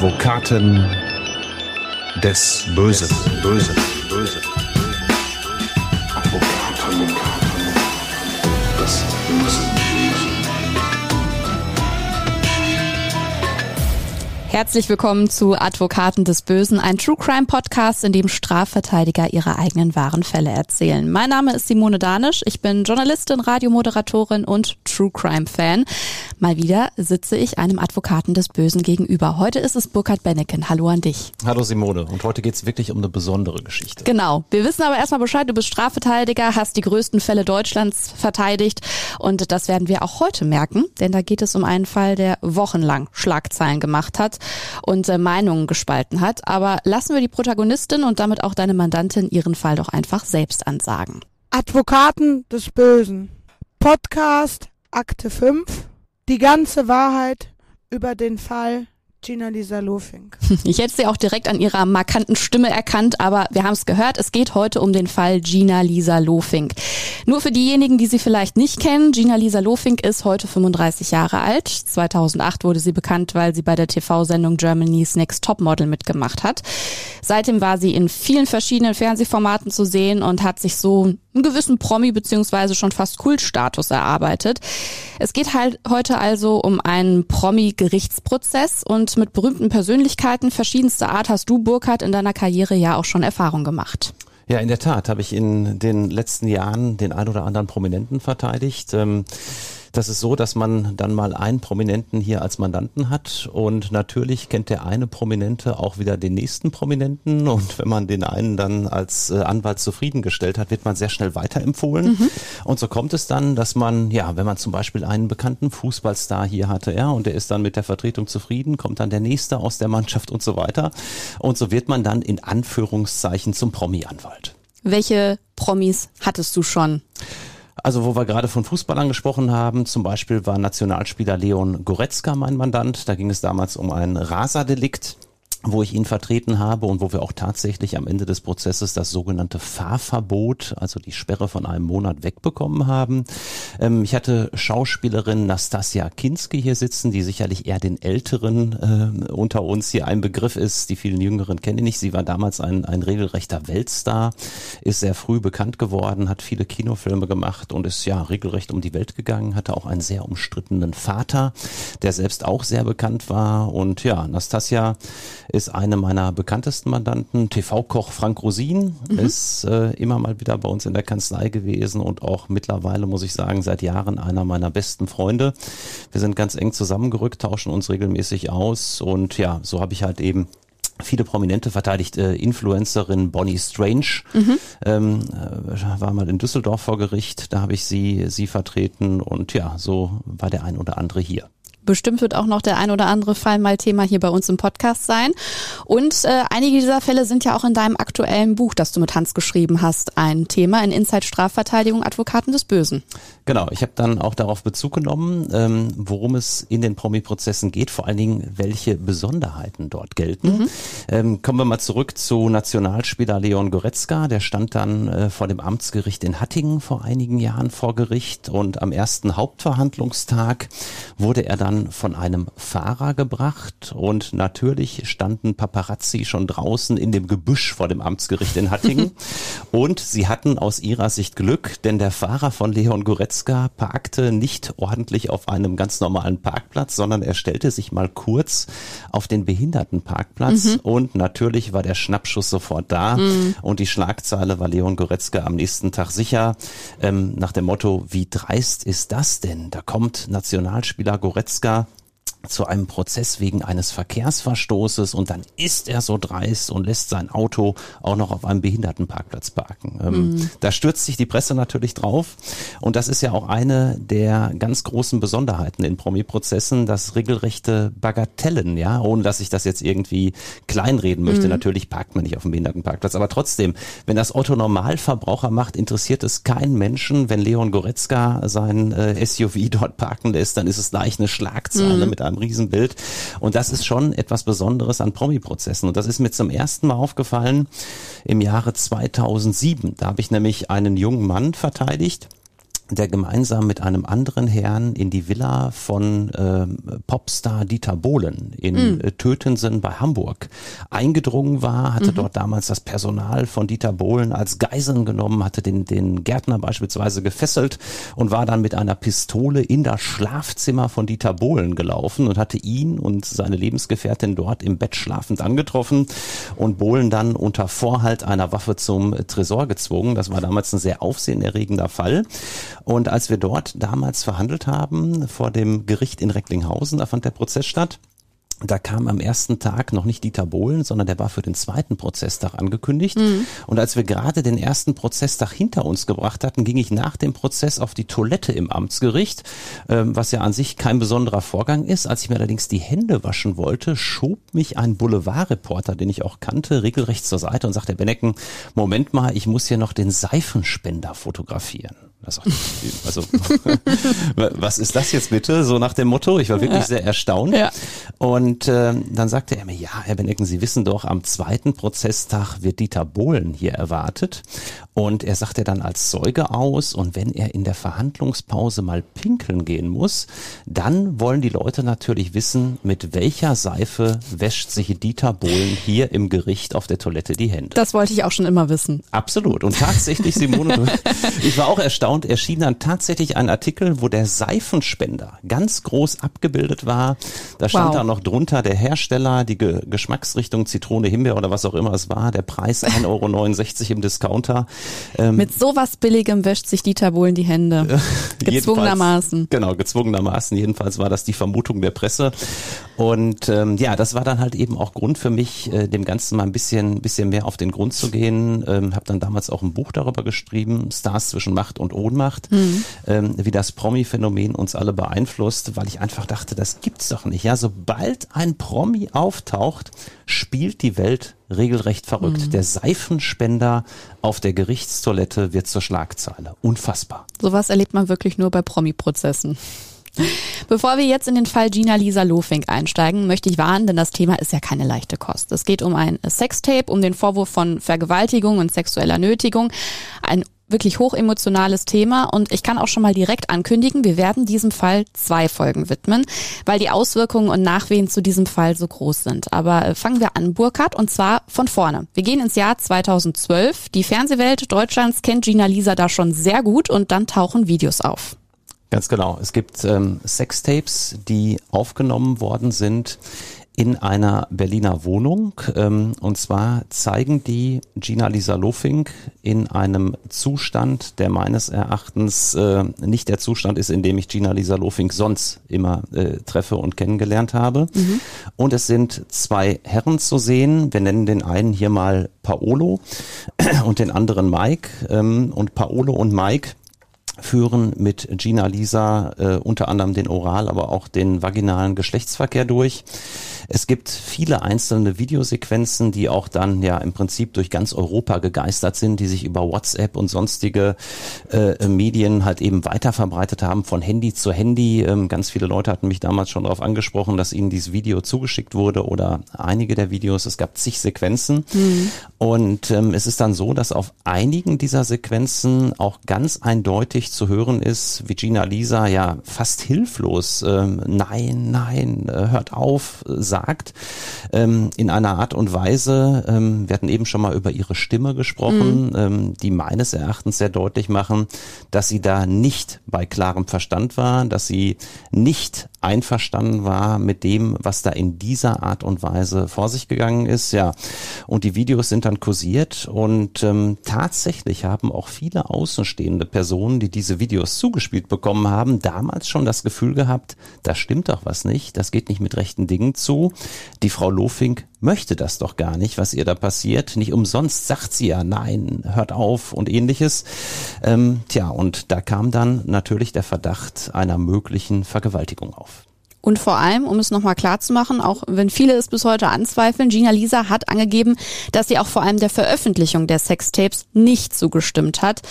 Advokaten des Bösen. Bösen. Bösen. Advokaten des Bösen. Herzlich willkommen zu Advokaten des Bösen, ein True Crime Podcast, in dem Strafverteidiger ihre eigenen wahren Fälle erzählen. Mein Name ist Simone Danisch, ich bin Journalistin, Radiomoderatorin und True Crime Fan. Mal wieder sitze ich einem Advokaten des Bösen gegenüber. Heute ist es Burkhard Benneken. Hallo an dich. Hallo Simone. Und heute geht's wirklich um eine besondere Geschichte. Genau. Wir wissen aber erstmal Bescheid, du bist Strafverteidiger, hast die größten Fälle Deutschlands verteidigt und das werden wir auch heute merken, denn da geht es um einen Fall, der wochenlang Schlagzeilen gemacht hat und äh, Meinungen gespalten hat. Aber lassen wir die Protagonistin und damit auch deine Mandantin ihren Fall doch einfach selbst ansagen. Advokaten des Bösen. Podcast Akte 5. Die ganze Wahrheit über den Fall Gina Lisa Lofink. Ich hätte sie auch direkt an ihrer markanten Stimme erkannt, aber wir haben es gehört, es geht heute um den Fall Gina Lisa Lofink. Nur für diejenigen, die sie vielleicht nicht kennen, Gina Lisa Lofink ist heute 35 Jahre alt. 2008 wurde sie bekannt, weil sie bei der TV-Sendung Germany's Next Topmodel mitgemacht hat. Seitdem war sie in vielen verschiedenen Fernsehformaten zu sehen und hat sich so einen gewissen Promi beziehungsweise schon fast Kultstatus erarbeitet. Es geht halt heute also um einen Promi-Gerichtsprozess und mit berühmten Persönlichkeiten verschiedenster Art hast du, Burkhard, in deiner Karriere ja auch schon Erfahrung gemacht. Ja, in der Tat habe ich in den letzten Jahren den ein oder anderen Prominenten verteidigt. Ähm das ist so, dass man dann mal einen Prominenten hier als Mandanten hat und natürlich kennt der eine Prominente auch wieder den nächsten Prominenten und wenn man den einen dann als äh, Anwalt zufriedengestellt hat, wird man sehr schnell weiterempfohlen. Mhm. Und so kommt es dann, dass man, ja, wenn man zum Beispiel einen bekannten Fußballstar hier hatte, ja, und der ist dann mit der Vertretung zufrieden, kommt dann der nächste aus der Mannschaft und so weiter. Und so wird man dann in Anführungszeichen zum Promi-Anwalt. Welche Promis hattest du schon? Also wo wir gerade von Fußballern gesprochen haben, zum Beispiel war Nationalspieler Leon Goretzka mein Mandant. Da ging es damals um ein Raserdelikt wo ich ihn vertreten habe und wo wir auch tatsächlich am Ende des Prozesses das sogenannte Fahrverbot, also die Sperre von einem Monat wegbekommen haben. Ähm, ich hatte Schauspielerin Nastasia Kinski hier sitzen, die sicherlich eher den Älteren äh, unter uns hier ein Begriff ist. Die vielen Jüngeren kenne ich nicht. Sie war damals ein, ein regelrechter Weltstar, ist sehr früh bekannt geworden, hat viele Kinofilme gemacht und ist ja regelrecht um die Welt gegangen, hatte auch einen sehr umstrittenen Vater, der selbst auch sehr bekannt war. Und ja, Nastasia ist eine meiner bekanntesten Mandanten. TV-Koch Frank Rosin mhm. ist äh, immer mal wieder bei uns in der Kanzlei gewesen und auch mittlerweile, muss ich sagen, seit Jahren einer meiner besten Freunde. Wir sind ganz eng zusammengerückt, tauschen uns regelmäßig aus und ja, so habe ich halt eben viele Prominente verteidigt. Äh, Influencerin Bonnie Strange mhm. ähm, äh, war mal in Düsseldorf vor Gericht. Da habe ich sie sie vertreten und ja, so war der ein oder andere hier. Bestimmt wird auch noch der ein oder andere Fall mal Thema hier bei uns im Podcast sein. Und äh, einige dieser Fälle sind ja auch in deinem aktuellen Buch, das du mit Hans geschrieben hast, ein Thema in Inside Strafverteidigung Advokaten des Bösen. Genau, ich habe dann auch darauf Bezug genommen, ähm, worum es in den Promi-Prozessen geht, vor allen Dingen, welche Besonderheiten dort gelten. Mhm. Ähm, kommen wir mal zurück zu Nationalspieler Leon Goretzka. Der stand dann äh, vor dem Amtsgericht in Hattingen vor einigen Jahren vor Gericht und am ersten Hauptverhandlungstag wurde er dann von einem Fahrer gebracht und natürlich standen Paparazzi schon draußen in dem Gebüsch vor dem Amtsgericht in Hattingen und sie hatten aus ihrer Sicht Glück, denn der Fahrer von Leon Goretzka parkte nicht ordentlich auf einem ganz normalen Parkplatz, sondern er stellte sich mal kurz auf den Behindertenparkplatz mhm. und natürlich war der Schnappschuss sofort da mhm. und die Schlagzeile war Leon Goretzka am nächsten Tag sicher ähm, nach dem Motto, wie dreist ist das denn? Da kommt Nationalspieler Goretzka 아! Zu einem Prozess wegen eines Verkehrsverstoßes und dann ist er so dreist und lässt sein Auto auch noch auf einem Behindertenparkplatz parken. Ähm, mhm. Da stürzt sich die Presse natürlich drauf und das ist ja auch eine der ganz großen Besonderheiten in Promi-Prozessen, das regelrechte Bagatellen, ja, ohne dass ich das jetzt irgendwie kleinreden möchte. Mhm. Natürlich parkt man nicht auf dem Behindertenparkplatz, aber trotzdem, wenn das Otto Normalverbraucher macht, interessiert es keinen Menschen, wenn Leon Goretzka sein äh, SUV dort parken lässt, dann ist es gleich eine Schlagzeile mhm. mit einem einem Riesenbild. Und das ist schon etwas Besonderes an Promi-Prozessen. Und das ist mir zum ersten Mal aufgefallen im Jahre 2007. Da habe ich nämlich einen jungen Mann verteidigt der gemeinsam mit einem anderen Herrn in die Villa von ähm, Popstar Dieter Bohlen in mhm. Tötensen bei Hamburg eingedrungen war, hatte mhm. dort damals das Personal von Dieter Bohlen als Geiseln genommen, hatte den, den Gärtner beispielsweise gefesselt und war dann mit einer Pistole in das Schlafzimmer von Dieter Bohlen gelaufen und hatte ihn und seine Lebensgefährtin dort im Bett schlafend angetroffen und Bohlen dann unter Vorhalt einer Waffe zum Tresor gezwungen. Das war damals ein sehr aufsehenerregender Fall. Und als wir dort damals verhandelt haben vor dem Gericht in Recklinghausen, da fand der Prozess statt, da kam am ersten Tag noch nicht Dieter Bohlen, sondern der war für den zweiten Prozesstag angekündigt. Mhm. Und als wir gerade den ersten Prozesstag hinter uns gebracht hatten, ging ich nach dem Prozess auf die Toilette im Amtsgericht, ähm, was ja an sich kein besonderer Vorgang ist. Als ich mir allerdings die Hände waschen wollte, schob mich ein Boulevardreporter, den ich auch kannte, regelrecht zur Seite und sagte, Herr Bennecken, Moment mal, ich muss hier noch den Seifenspender fotografieren. Also, also was ist das jetzt bitte? So nach dem Motto. Ich war wirklich ja. sehr erstaunt. Ja. Und äh, dann sagte er mir, ja, Herr Benecken, Sie wissen doch, am zweiten Prozesstag wird Dieter Bohlen hier erwartet. Und er sagte dann als Zeuge aus. Und wenn er in der Verhandlungspause mal pinkeln gehen muss, dann wollen die Leute natürlich wissen, mit welcher Seife wäscht sich Dieter Bohlen hier im Gericht auf der Toilette die Hände. Das wollte ich auch schon immer wissen. Absolut. Und tatsächlich, Simone, ich war auch erstaunt erstaunt, erschien dann tatsächlich ein Artikel, wo der Seifenspender ganz groß abgebildet war. Da stand wow. da noch drunter der Hersteller, die Ge Geschmacksrichtung Zitrone, Himbeer oder was auch immer es war, der Preis 1,69 Euro im Discounter. Ähm, Mit sowas Billigem wäscht sich Dieter Bohlen die Hände. gezwungenermaßen. Genau, gezwungenermaßen. Jedenfalls war das die Vermutung der Presse. Und ähm, ja, das war dann halt eben auch Grund für mich, äh, dem Ganzen mal ein bisschen, bisschen mehr auf den Grund zu gehen. Ähm, habe dann damals auch ein Buch darüber geschrieben, Stars zwischen Macht und Ohnmacht, mhm. ähm, wie das Promi-Phänomen uns alle beeinflusst, weil ich einfach dachte, das gibt's doch nicht. Ja, sobald ein Promi auftaucht, spielt die Welt regelrecht verrückt. Mhm. Der Seifenspender auf der Gerichtstoilette wird zur Schlagzeile. Unfassbar. Sowas erlebt man wirklich nur bei Promi-Prozessen. Bevor wir jetzt in den Fall Gina Lisa Lofink einsteigen, möchte ich warnen, denn das Thema ist ja keine leichte Kost. Es geht um ein Sextape, um den Vorwurf von Vergewaltigung und sexueller Nötigung. Ein wirklich hochemotionales Thema und ich kann auch schon mal direkt ankündigen, wir werden diesem Fall zwei Folgen widmen, weil die Auswirkungen und Nachwehen zu diesem Fall so groß sind. Aber äh, fangen wir an, Burkhardt, und zwar von vorne. Wir gehen ins Jahr 2012. Die Fernsehwelt Deutschlands kennt Gina Lisa da schon sehr gut und dann tauchen Videos auf. Ganz genau. Es gibt ähm, Sextapes, die aufgenommen worden sind in einer Berliner Wohnung. Ähm, und zwar zeigen die Gina Lisa Lofink in einem Zustand, der meines Erachtens äh, nicht der Zustand ist, in dem ich Gina Lisa Lofink sonst immer äh, treffe und kennengelernt habe. Mhm. Und es sind zwei Herren zu sehen. Wir nennen den einen hier mal Paolo und den anderen Mike. Ähm, und Paolo und Mike führen mit Gina Lisa äh, unter anderem den Oral, aber auch den vaginalen Geschlechtsverkehr durch. Es gibt viele einzelne Videosequenzen, die auch dann ja im Prinzip durch ganz Europa gegeistert sind, die sich über WhatsApp und sonstige äh, Medien halt eben weiter verbreitet haben, von Handy zu Handy. Ähm, ganz viele Leute hatten mich damals schon darauf angesprochen, dass ihnen dieses Video zugeschickt wurde oder einige der Videos. Es gab zig Sequenzen. Mhm. Und ähm, es ist dann so, dass auf einigen dieser Sequenzen auch ganz eindeutig zu hören ist, wie Gina Lisa ja fast hilflos, ähm, nein, nein, äh, hört auf, sagt sagt, ähm, in einer Art und Weise, ähm, wir hatten eben schon mal über ihre Stimme gesprochen, mhm. ähm, die meines Erachtens sehr deutlich machen, dass sie da nicht bei klarem Verstand war, dass sie nicht einverstanden war mit dem, was da in dieser Art und Weise vor sich gegangen ist. Ja, und die Videos sind dann kursiert und ähm, tatsächlich haben auch viele außenstehende Personen, die diese Videos zugespielt bekommen haben, damals schon das Gefühl gehabt, da stimmt doch was nicht, das geht nicht mit rechten Dingen zu. Die Frau Lofink möchte das doch gar nicht, was ihr da passiert. Nicht umsonst sagt sie ja, nein, hört auf und ähnliches. Ähm, tja, und da kam dann natürlich der Verdacht einer möglichen Vergewaltigung auf. Und vor allem, um es nochmal klar zu machen, auch wenn viele es bis heute anzweifeln, Gina Lisa hat angegeben, dass sie auch vor allem der Veröffentlichung der Sextapes nicht zugestimmt hat.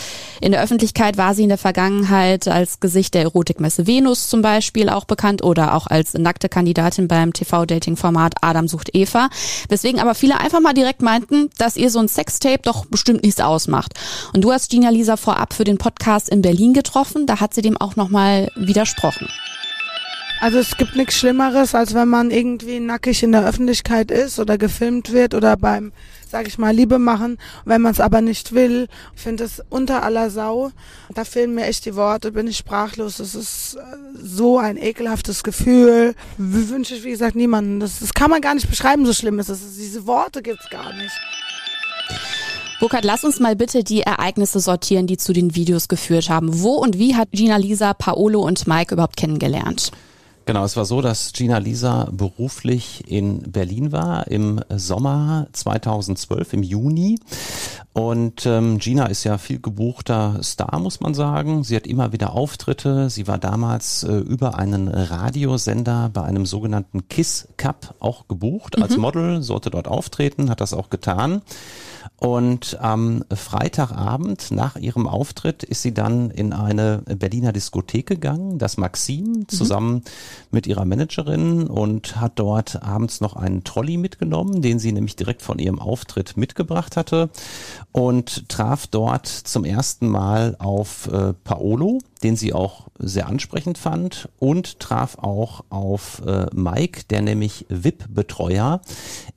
In der Öffentlichkeit war sie in der Vergangenheit als Gesicht der Erotikmesse Venus zum Beispiel auch bekannt oder auch als nackte Kandidatin beim TV-Dating-Format Adam sucht Eva. Weswegen aber viele einfach mal direkt meinten, dass ihr so ein Sextape doch bestimmt nichts ausmacht. Und du hast Gina Lisa vorab für den Podcast in Berlin getroffen. Da hat sie dem auch nochmal widersprochen. Also es gibt nichts Schlimmeres, als wenn man irgendwie nackig in der Öffentlichkeit ist oder gefilmt wird oder beim, sag ich mal, Liebe machen, wenn man es aber nicht will. Ich finde es unter aller Sau. Da fehlen mir echt die Worte, bin ich sprachlos. Es ist äh, so ein ekelhaftes Gefühl. Wünsche ich, wie gesagt, niemanden. Das, das kann man gar nicht beschreiben, so schlimm ist es. Diese Worte gibt's gar nicht. Burkhard, lass uns mal bitte die Ereignisse sortieren, die zu den Videos geführt haben. Wo und wie hat Gina Lisa, Paolo und Mike überhaupt kennengelernt? Genau, es war so, dass Gina Lisa beruflich in Berlin war im Sommer 2012, im Juni. Und ähm, Gina ist ja viel gebuchter Star, muss man sagen. Sie hat immer wieder Auftritte. Sie war damals äh, über einen Radiosender bei einem sogenannten Kiss Cup auch gebucht mhm. als Model, sollte dort auftreten, hat das auch getan. Und am Freitagabend nach ihrem Auftritt ist sie dann in eine Berliner Diskothek gegangen, das Maxim, mhm. zusammen mhm. mit ihrer Managerin und hat dort abends noch einen Trolley mitgenommen, den sie nämlich direkt von ihrem Auftritt mitgebracht hatte und traf dort zum ersten Mal auf äh, Paolo, den sie auch sehr ansprechend fand und traf auch auf äh, Mike, der nämlich VIP-Betreuer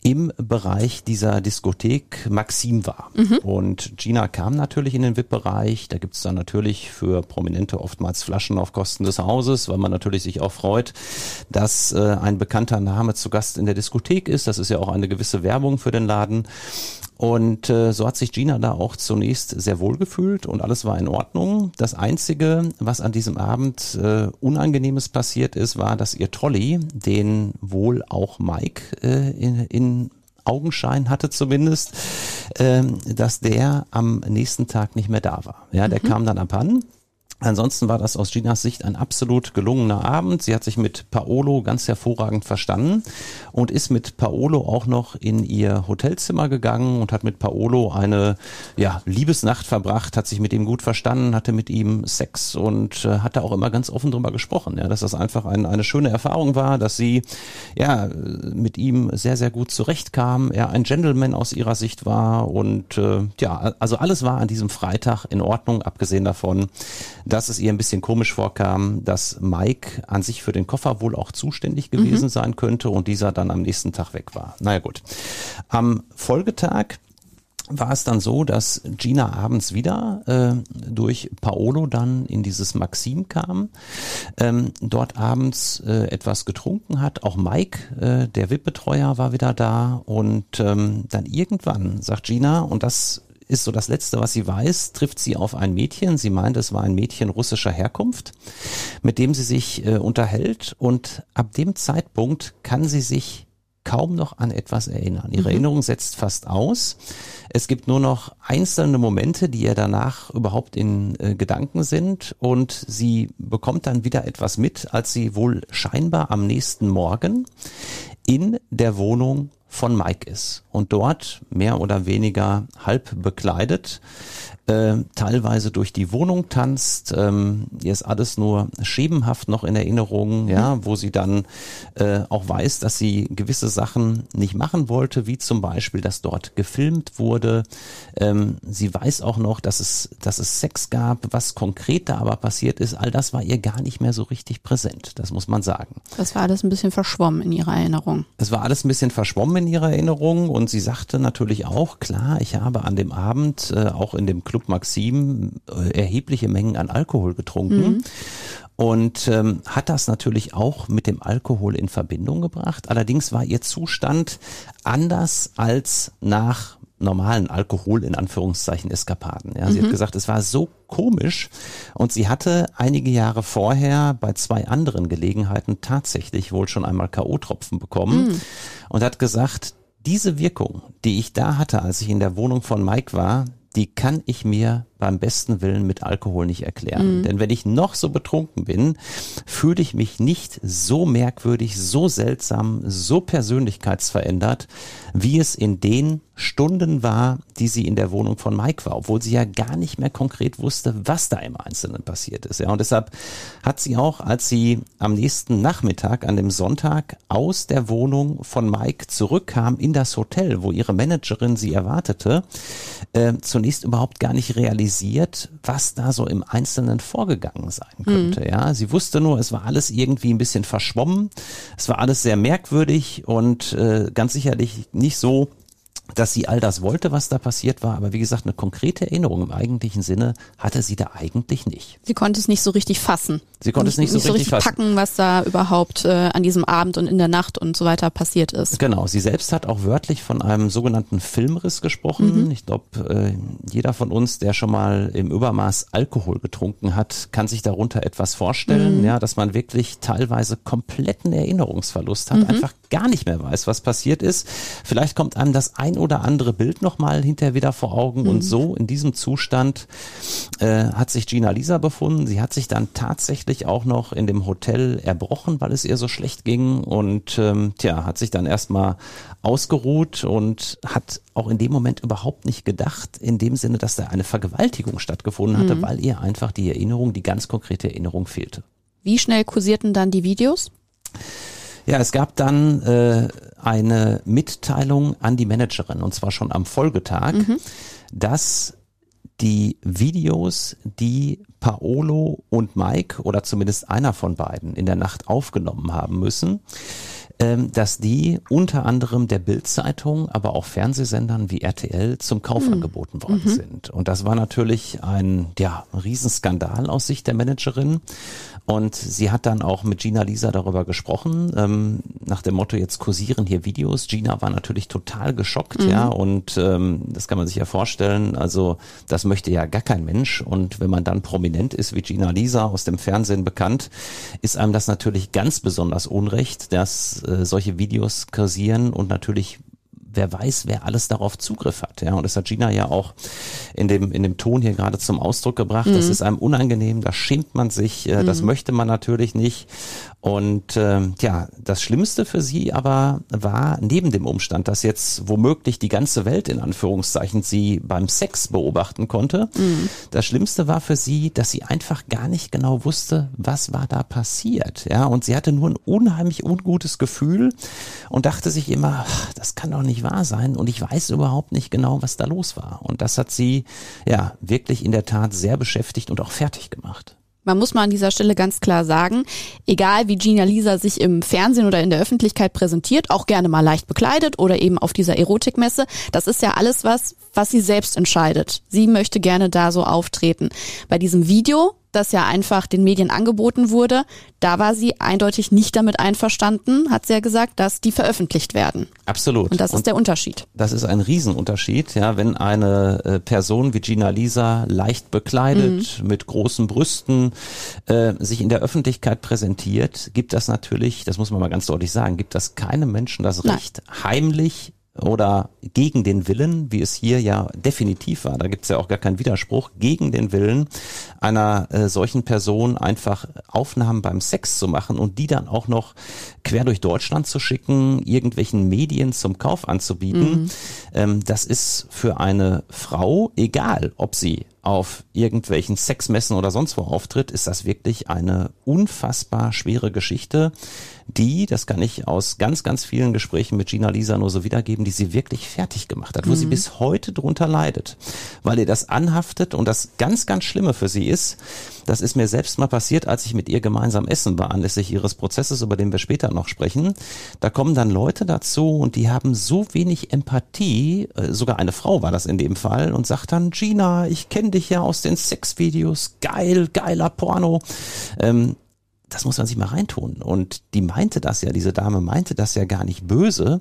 im Bereich dieser Diskothek Maxim war. Mhm. Und Gina kam natürlich in den VIP-Bereich. Da gibt's dann natürlich für Prominente oftmals Flaschen auf Kosten des Hauses, weil man natürlich sich auch freut, dass äh, ein bekannter Name zu Gast in der Diskothek ist. Das ist ja auch eine gewisse Werbung für den Laden. Und äh, so hat sich Gina da auch zunächst sehr wohl gefühlt und alles war in Ordnung. Das Einzige, was an diesem Abend äh, Unangenehmes passiert ist, war, dass ihr Trolley, den wohl auch Mike äh, in, in Augenschein hatte zumindest, äh, dass der am nächsten Tag nicht mehr da war. Ja, der mhm. kam dann abhanden Ansonsten war das aus Ginas Sicht ein absolut gelungener Abend. Sie hat sich mit Paolo ganz hervorragend verstanden und ist mit Paolo auch noch in ihr Hotelzimmer gegangen und hat mit Paolo eine ja, Liebesnacht verbracht, hat sich mit ihm gut verstanden, hatte mit ihm Sex und äh, hatte auch immer ganz offen drüber gesprochen, ja, dass das einfach ein, eine schöne Erfahrung war, dass sie ja mit ihm sehr, sehr gut zurechtkam, er ein Gentleman aus ihrer Sicht war und äh, ja, also alles war an diesem Freitag in Ordnung, abgesehen davon, dass es ihr ein bisschen komisch vorkam, dass Mike an sich für den Koffer wohl auch zuständig gewesen mhm. sein könnte und dieser dann am nächsten Tag weg war. Naja gut. Am Folgetag war es dann so, dass Gina abends wieder äh, durch Paolo dann in dieses Maxim kam, ähm, dort abends äh, etwas getrunken hat. Auch Mike, äh, der VIP-Betreuer, war wieder da und ähm, dann irgendwann sagt Gina, und das ist so das Letzte, was sie weiß, trifft sie auf ein Mädchen. Sie meint, es war ein Mädchen russischer Herkunft, mit dem sie sich äh, unterhält und ab dem Zeitpunkt kann sie sich kaum noch an etwas erinnern. Ihre mhm. Erinnerung setzt fast aus. Es gibt nur noch einzelne Momente, die ihr danach überhaupt in äh, Gedanken sind und sie bekommt dann wieder etwas mit, als sie wohl scheinbar am nächsten Morgen in der Wohnung von Mike ist und dort mehr oder weniger halb bekleidet äh, teilweise durch die Wohnung tanzt. Ähm, ihr ist alles nur schemenhaft noch in Erinnerung, ja, mhm. wo sie dann äh, auch weiß, dass sie gewisse Sachen nicht machen wollte, wie zum Beispiel, dass dort gefilmt wurde. Ähm, sie weiß auch noch, dass es, dass es Sex gab, was konkret da aber passiert ist. All das war ihr gar nicht mehr so richtig präsent, das muss man sagen. Das war alles ein bisschen verschwommen in ihrer Erinnerung. Es war alles ein bisschen verschwommen in ihrer Erinnerung und sie sagte natürlich auch, klar, ich habe an dem Abend äh, auch in dem Club Maxim äh, erhebliche Mengen an Alkohol getrunken. Mhm. Und ähm, hat das natürlich auch mit dem Alkohol in Verbindung gebracht. Allerdings war ihr Zustand anders als nach normalen Alkohol in Anführungszeichen Eskapaden. Ja, sie mhm. hat gesagt, es war so komisch und sie hatte einige Jahre vorher bei zwei anderen Gelegenheiten tatsächlich wohl schon einmal KO-Tropfen bekommen mhm. und hat gesagt, diese Wirkung, die ich da hatte, als ich in der Wohnung von Mike war, die kann ich mir beim besten Willen mit Alkohol nicht erklären. Mhm. Denn wenn ich noch so betrunken bin, fühle ich mich nicht so merkwürdig, so seltsam, so persönlichkeitsverändert, wie es in den Stunden war, die sie in der Wohnung von Mike war, obwohl sie ja gar nicht mehr konkret wusste, was da im Einzelnen passiert ist. Ja, und deshalb hat sie auch, als sie am nächsten Nachmittag, an dem Sonntag, aus der Wohnung von Mike zurückkam in das Hotel, wo ihre Managerin sie erwartete, äh, zunächst überhaupt gar nicht realisiert, was da so im Einzelnen vorgegangen sein könnte. Mhm. Ja, sie wusste nur, es war alles irgendwie ein bisschen verschwommen, es war alles sehr merkwürdig und äh, ganz sicherlich nicht so, dass sie all das wollte, was da passiert war, aber wie gesagt, eine konkrete Erinnerung im eigentlichen Sinne hatte sie da eigentlich nicht. Sie konnte es nicht so richtig fassen. Sie konnte es nicht so, nicht richtig, so richtig packen, was da überhaupt äh, an diesem Abend und in der Nacht und so weiter passiert ist. Genau, sie selbst hat auch wörtlich von einem sogenannten Filmriss gesprochen. Mhm. Ich glaube, äh, jeder von uns, der schon mal im Übermaß Alkohol getrunken hat, kann sich darunter etwas vorstellen, mhm. ja, dass man wirklich teilweise kompletten Erinnerungsverlust hat, mhm. einfach gar nicht mehr weiß, was passiert ist. Vielleicht kommt einem das ein oder andere Bild nochmal hinterher wieder vor Augen und mhm. so in diesem Zustand äh, hat sich Gina Lisa befunden. Sie hat sich dann tatsächlich tatsächlich auch noch in dem Hotel erbrochen, weil es ihr so schlecht ging und ähm, tja, hat sich dann erstmal ausgeruht und hat auch in dem Moment überhaupt nicht gedacht, in dem Sinne, dass da eine Vergewaltigung stattgefunden hatte, mhm. weil ihr einfach die Erinnerung, die ganz konkrete Erinnerung fehlte. Wie schnell kursierten dann die Videos? Ja, es gab dann äh, eine Mitteilung an die Managerin und zwar schon am Folgetag, mhm. dass die Videos, die Paolo und Mike oder zumindest einer von beiden in der Nacht aufgenommen haben müssen, ähm, dass die unter anderem der Bildzeitung, aber auch Fernsehsendern wie RTL zum Kauf mhm. angeboten worden mhm. sind. Und das war natürlich ein ja, Riesenskandal aus Sicht der Managerin. Und sie hat dann auch mit Gina Lisa darüber gesprochen, ähm, nach dem Motto, jetzt kursieren hier Videos. Gina war natürlich total geschockt, mhm. ja, und ähm, das kann man sich ja vorstellen. Also das möchte ja gar kein Mensch. Und wenn man dann prominent ist wie Gina Lisa aus dem Fernsehen bekannt, ist einem das natürlich ganz besonders unrecht, dass äh, solche Videos kursieren und natürlich wer weiß, wer alles darauf Zugriff hat. Ja, und das hat Gina ja auch in dem, in dem Ton hier gerade zum Ausdruck gebracht. Mhm. Das ist einem unangenehm, da schämt man sich, äh, mhm. das möchte man natürlich nicht. Und ähm, ja, das Schlimmste für sie aber war neben dem Umstand, dass jetzt womöglich die ganze Welt in Anführungszeichen sie beim Sex beobachten konnte. Mhm. Das Schlimmste war für sie, dass sie einfach gar nicht genau wusste, was war da passiert. Ja, und sie hatte nur ein unheimlich ungutes Gefühl und dachte sich immer, das kann doch nicht wahr sein und ich weiß überhaupt nicht genau, was da los war. Und das hat sie ja wirklich in der Tat sehr beschäftigt und auch fertig gemacht. Man muss mal an dieser Stelle ganz klar sagen, egal wie Gina Lisa sich im Fernsehen oder in der Öffentlichkeit präsentiert, auch gerne mal leicht bekleidet oder eben auf dieser Erotikmesse, das ist ja alles was, was sie selbst entscheidet. Sie möchte gerne da so auftreten. Bei diesem Video das ja einfach den Medien angeboten wurde, da war sie eindeutig nicht damit einverstanden, hat sie ja gesagt, dass die veröffentlicht werden. Absolut. Und das ist der Unterschied. Das ist ein Riesenunterschied, ja, wenn eine äh, Person wie Gina Lisa leicht bekleidet, mhm. mit großen Brüsten, äh, sich in der Öffentlichkeit präsentiert, gibt das natürlich, das muss man mal ganz deutlich sagen, gibt das keinem Menschen das Recht, Nein. heimlich oder gegen den Willen, wie es hier ja definitiv war, da gibt es ja auch gar keinen Widerspruch, gegen den Willen einer äh, solchen Person einfach Aufnahmen beim Sex zu machen und die dann auch noch quer durch Deutschland zu schicken, irgendwelchen Medien zum Kauf anzubieten. Mhm. Ähm, das ist für eine Frau, egal ob sie auf irgendwelchen Sexmessen oder sonst wo auftritt, ist das wirklich eine unfassbar schwere Geschichte, die, das kann ich aus ganz, ganz vielen Gesprächen mit Gina Lisa nur so wiedergeben, die sie wirklich fertig gemacht hat, wo mhm. sie bis heute drunter leidet, weil ihr das anhaftet und das ganz, ganz Schlimme für sie ist, das ist mir selbst mal passiert, als ich mit ihr gemeinsam essen war, anlässlich ihres Prozesses, über den wir später noch sprechen. Da kommen dann Leute dazu und die haben so wenig Empathie, äh, sogar eine Frau war das in dem Fall, und sagt dann, Gina, ich kenne dich ja aus den Sexvideos, geil, geiler Porno. Ähm, das muss man sich mal reintun. Und die meinte das ja, diese Dame meinte das ja gar nicht böse,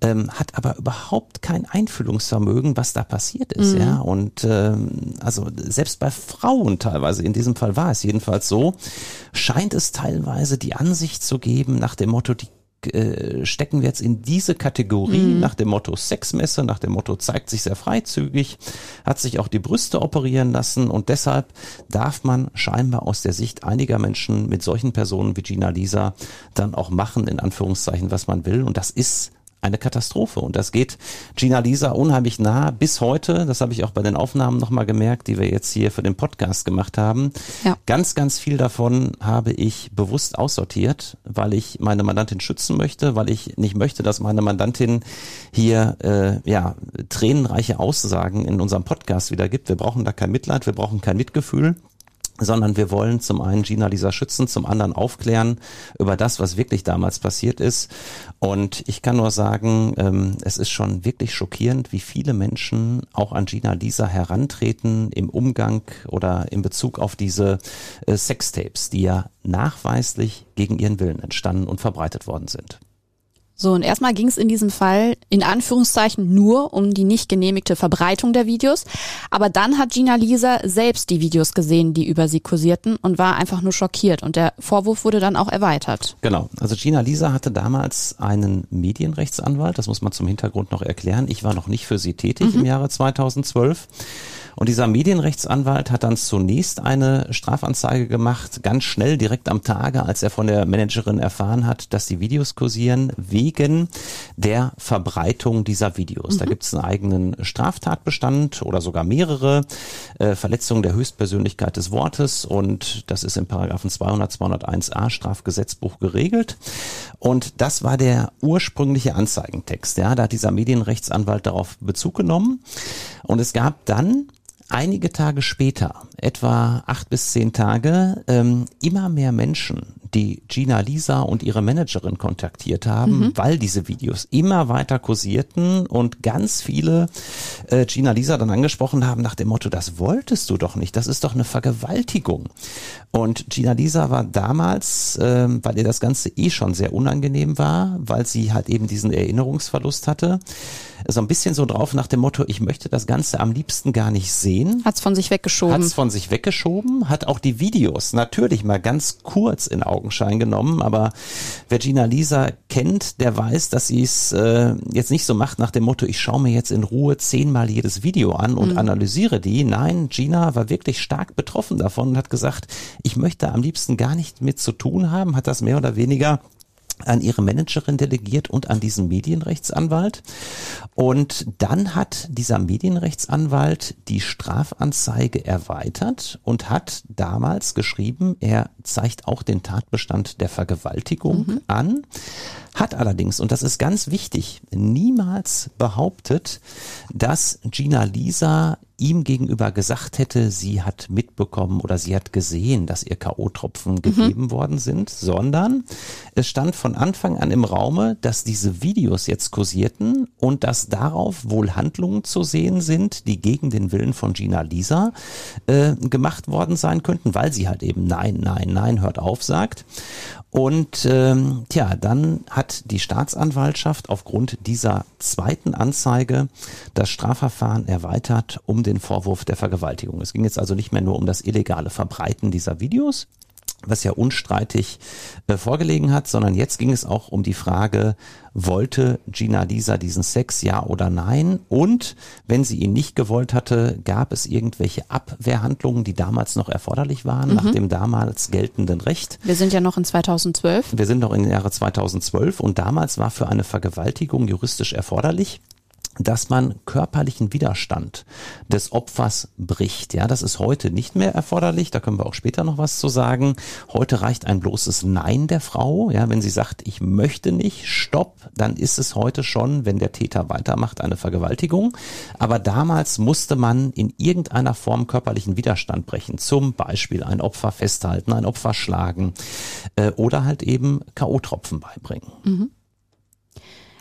ähm, hat aber überhaupt kein Einfühlungsvermögen, was da passiert ist. Mhm. Ja, und ähm, also selbst bei Frauen teilweise, in diesem Fall war es jedenfalls so, scheint es teilweise die Ansicht zu geben nach dem Motto, die äh, stecken wir jetzt in diese Kategorie Mhm. nach dem Motto Sexmesse, nach dem Motto zeigt sich sehr freizügig, hat sich auch die Brüste operieren lassen und deshalb darf man scheinbar aus der Sicht einiger Menschen mit solchen Personen wie Gina Lisa dann auch machen, in Anführungszeichen, was man will. Und das ist eine Katastrophe. Und das geht Gina Lisa unheimlich nah bis heute. Das habe ich auch bei den Aufnahmen nochmal gemerkt, die wir jetzt hier für den Podcast gemacht haben. Ja. Ganz, ganz viel davon habe ich bewusst aussortiert, weil ich meine Mandantin schützen möchte, weil ich nicht möchte, dass meine Mandantin hier äh, ja tränenreiche Aussagen in unserem Podcast wieder gibt. Wir brauchen da kein Mitleid, wir brauchen kein Mitgefühl sondern wir wollen zum einen Gina Lisa schützen, zum anderen aufklären über das, was wirklich damals passiert ist. Und ich kann nur sagen, ähm, es ist schon wirklich schockierend, wie viele Menschen auch an Gina Lisa herantreten im Umgang oder in Bezug auf diese äh, Sextapes, die ja nachweislich gegen ihren Willen entstanden und verbreitet worden sind. So, und erstmal ging es in diesem Fall in Anführungszeichen nur um die nicht genehmigte Verbreitung der Videos. Aber dann hat Gina Lisa selbst die Videos gesehen, die über sie kursierten und war einfach nur schockiert. Und der Vorwurf wurde dann auch erweitert. Genau. Also Gina Lisa hatte damals einen Medienrechtsanwalt. Das muss man zum Hintergrund noch erklären. Ich war noch nicht für sie tätig im Jahre 2012. Und dieser Medienrechtsanwalt hat dann zunächst eine Strafanzeige gemacht, ganz schnell, direkt am Tage, als er von der Managerin erfahren hat, dass die Videos kursieren, wegen der Verbreitung dieser Videos. Da gibt es einen eigenen Straftatbestand oder sogar mehrere äh, Verletzungen der Höchstpersönlichkeit des Wortes und das ist in Paragraphen 200, 201a Strafgesetzbuch geregelt. Und das war der ursprüngliche Anzeigentext. Ja, da hat dieser Medienrechtsanwalt darauf Bezug genommen. Und es gab dann einige Tage später, etwa acht bis zehn Tage, ähm, immer mehr Menschen, die Gina Lisa und ihre Managerin kontaktiert haben, weil diese Videos immer weiter kursierten und ganz viele äh, Gina Lisa dann angesprochen haben nach dem Motto, das wolltest du doch nicht, das ist doch eine Vergewaltigung. Und Gina Lisa war damals, ähm, weil ihr das Ganze eh schon sehr unangenehm war, weil sie halt eben diesen Erinnerungsverlust hatte, so ein bisschen so drauf nach dem Motto, ich möchte das Ganze am liebsten gar nicht sehen Hat's von sich weggeschoben. hat es von sich weggeschoben, hat auch die Videos natürlich mal ganz kurz in Augenschein genommen, aber wer Gina Lisa kennt, der weiß, dass sie es äh, jetzt nicht so macht nach dem Motto, ich schaue mir jetzt in Ruhe zehnmal jedes Video an und analysiere die. Nein, Gina war wirklich stark betroffen davon und hat gesagt, ich möchte am liebsten gar nicht mit zu tun haben, hat das mehr oder weniger an ihre Managerin delegiert und an diesen Medienrechtsanwalt. Und dann hat dieser Medienrechtsanwalt die Strafanzeige erweitert und hat damals geschrieben, er zeigt auch den Tatbestand der Vergewaltigung an, hat allerdings, und das ist ganz wichtig, niemals behauptet, dass Gina Lisa ihm gegenüber gesagt hätte, sie hat mitbekommen oder sie hat gesehen, dass ihr K.O.-Tropfen gegeben worden sind, sondern es stand von Anfang an im Raume, dass diese Videos jetzt kursierten und dass darauf wohl Handlungen zu sehen sind, die gegen den Willen von Gina Lisa äh, gemacht worden sein könnten, weil sie halt eben nein, nein, nein, hört auf sagt. Und ähm, tja, dann hat die Staatsanwaltschaft aufgrund dieser zweiten Anzeige das Strafverfahren erweitert um den Vorwurf der Vergewaltigung. Es ging jetzt also nicht mehr nur um das illegale Verbreiten dieser Videos, was ja unstreitig äh, vorgelegen hat, sondern jetzt ging es auch um die Frage, wollte Gina Lisa diesen Sex, ja oder nein? Und wenn sie ihn nicht gewollt hatte, gab es irgendwelche Abwehrhandlungen, die damals noch erforderlich waren, nach dem damals geltenden Recht? Wir sind ja noch in 2012. Wir sind noch im Jahre 2012 und damals war für eine Vergewaltigung juristisch erforderlich, dass man körperlichen Widerstand des Opfers bricht. Ja, das ist heute nicht mehr erforderlich. Da können wir auch später noch was zu sagen. Heute reicht ein bloßes Nein der Frau. Ja, wenn sie sagt, ich möchte nicht, stopp, dann ist es heute schon, wenn der Täter weitermacht, eine Vergewaltigung. Aber damals musste man in irgendeiner Form körperlichen Widerstand brechen. Zum Beispiel ein Opfer festhalten, ein Opfer schlagen äh, oder halt eben K.O.-Tropfen beibringen.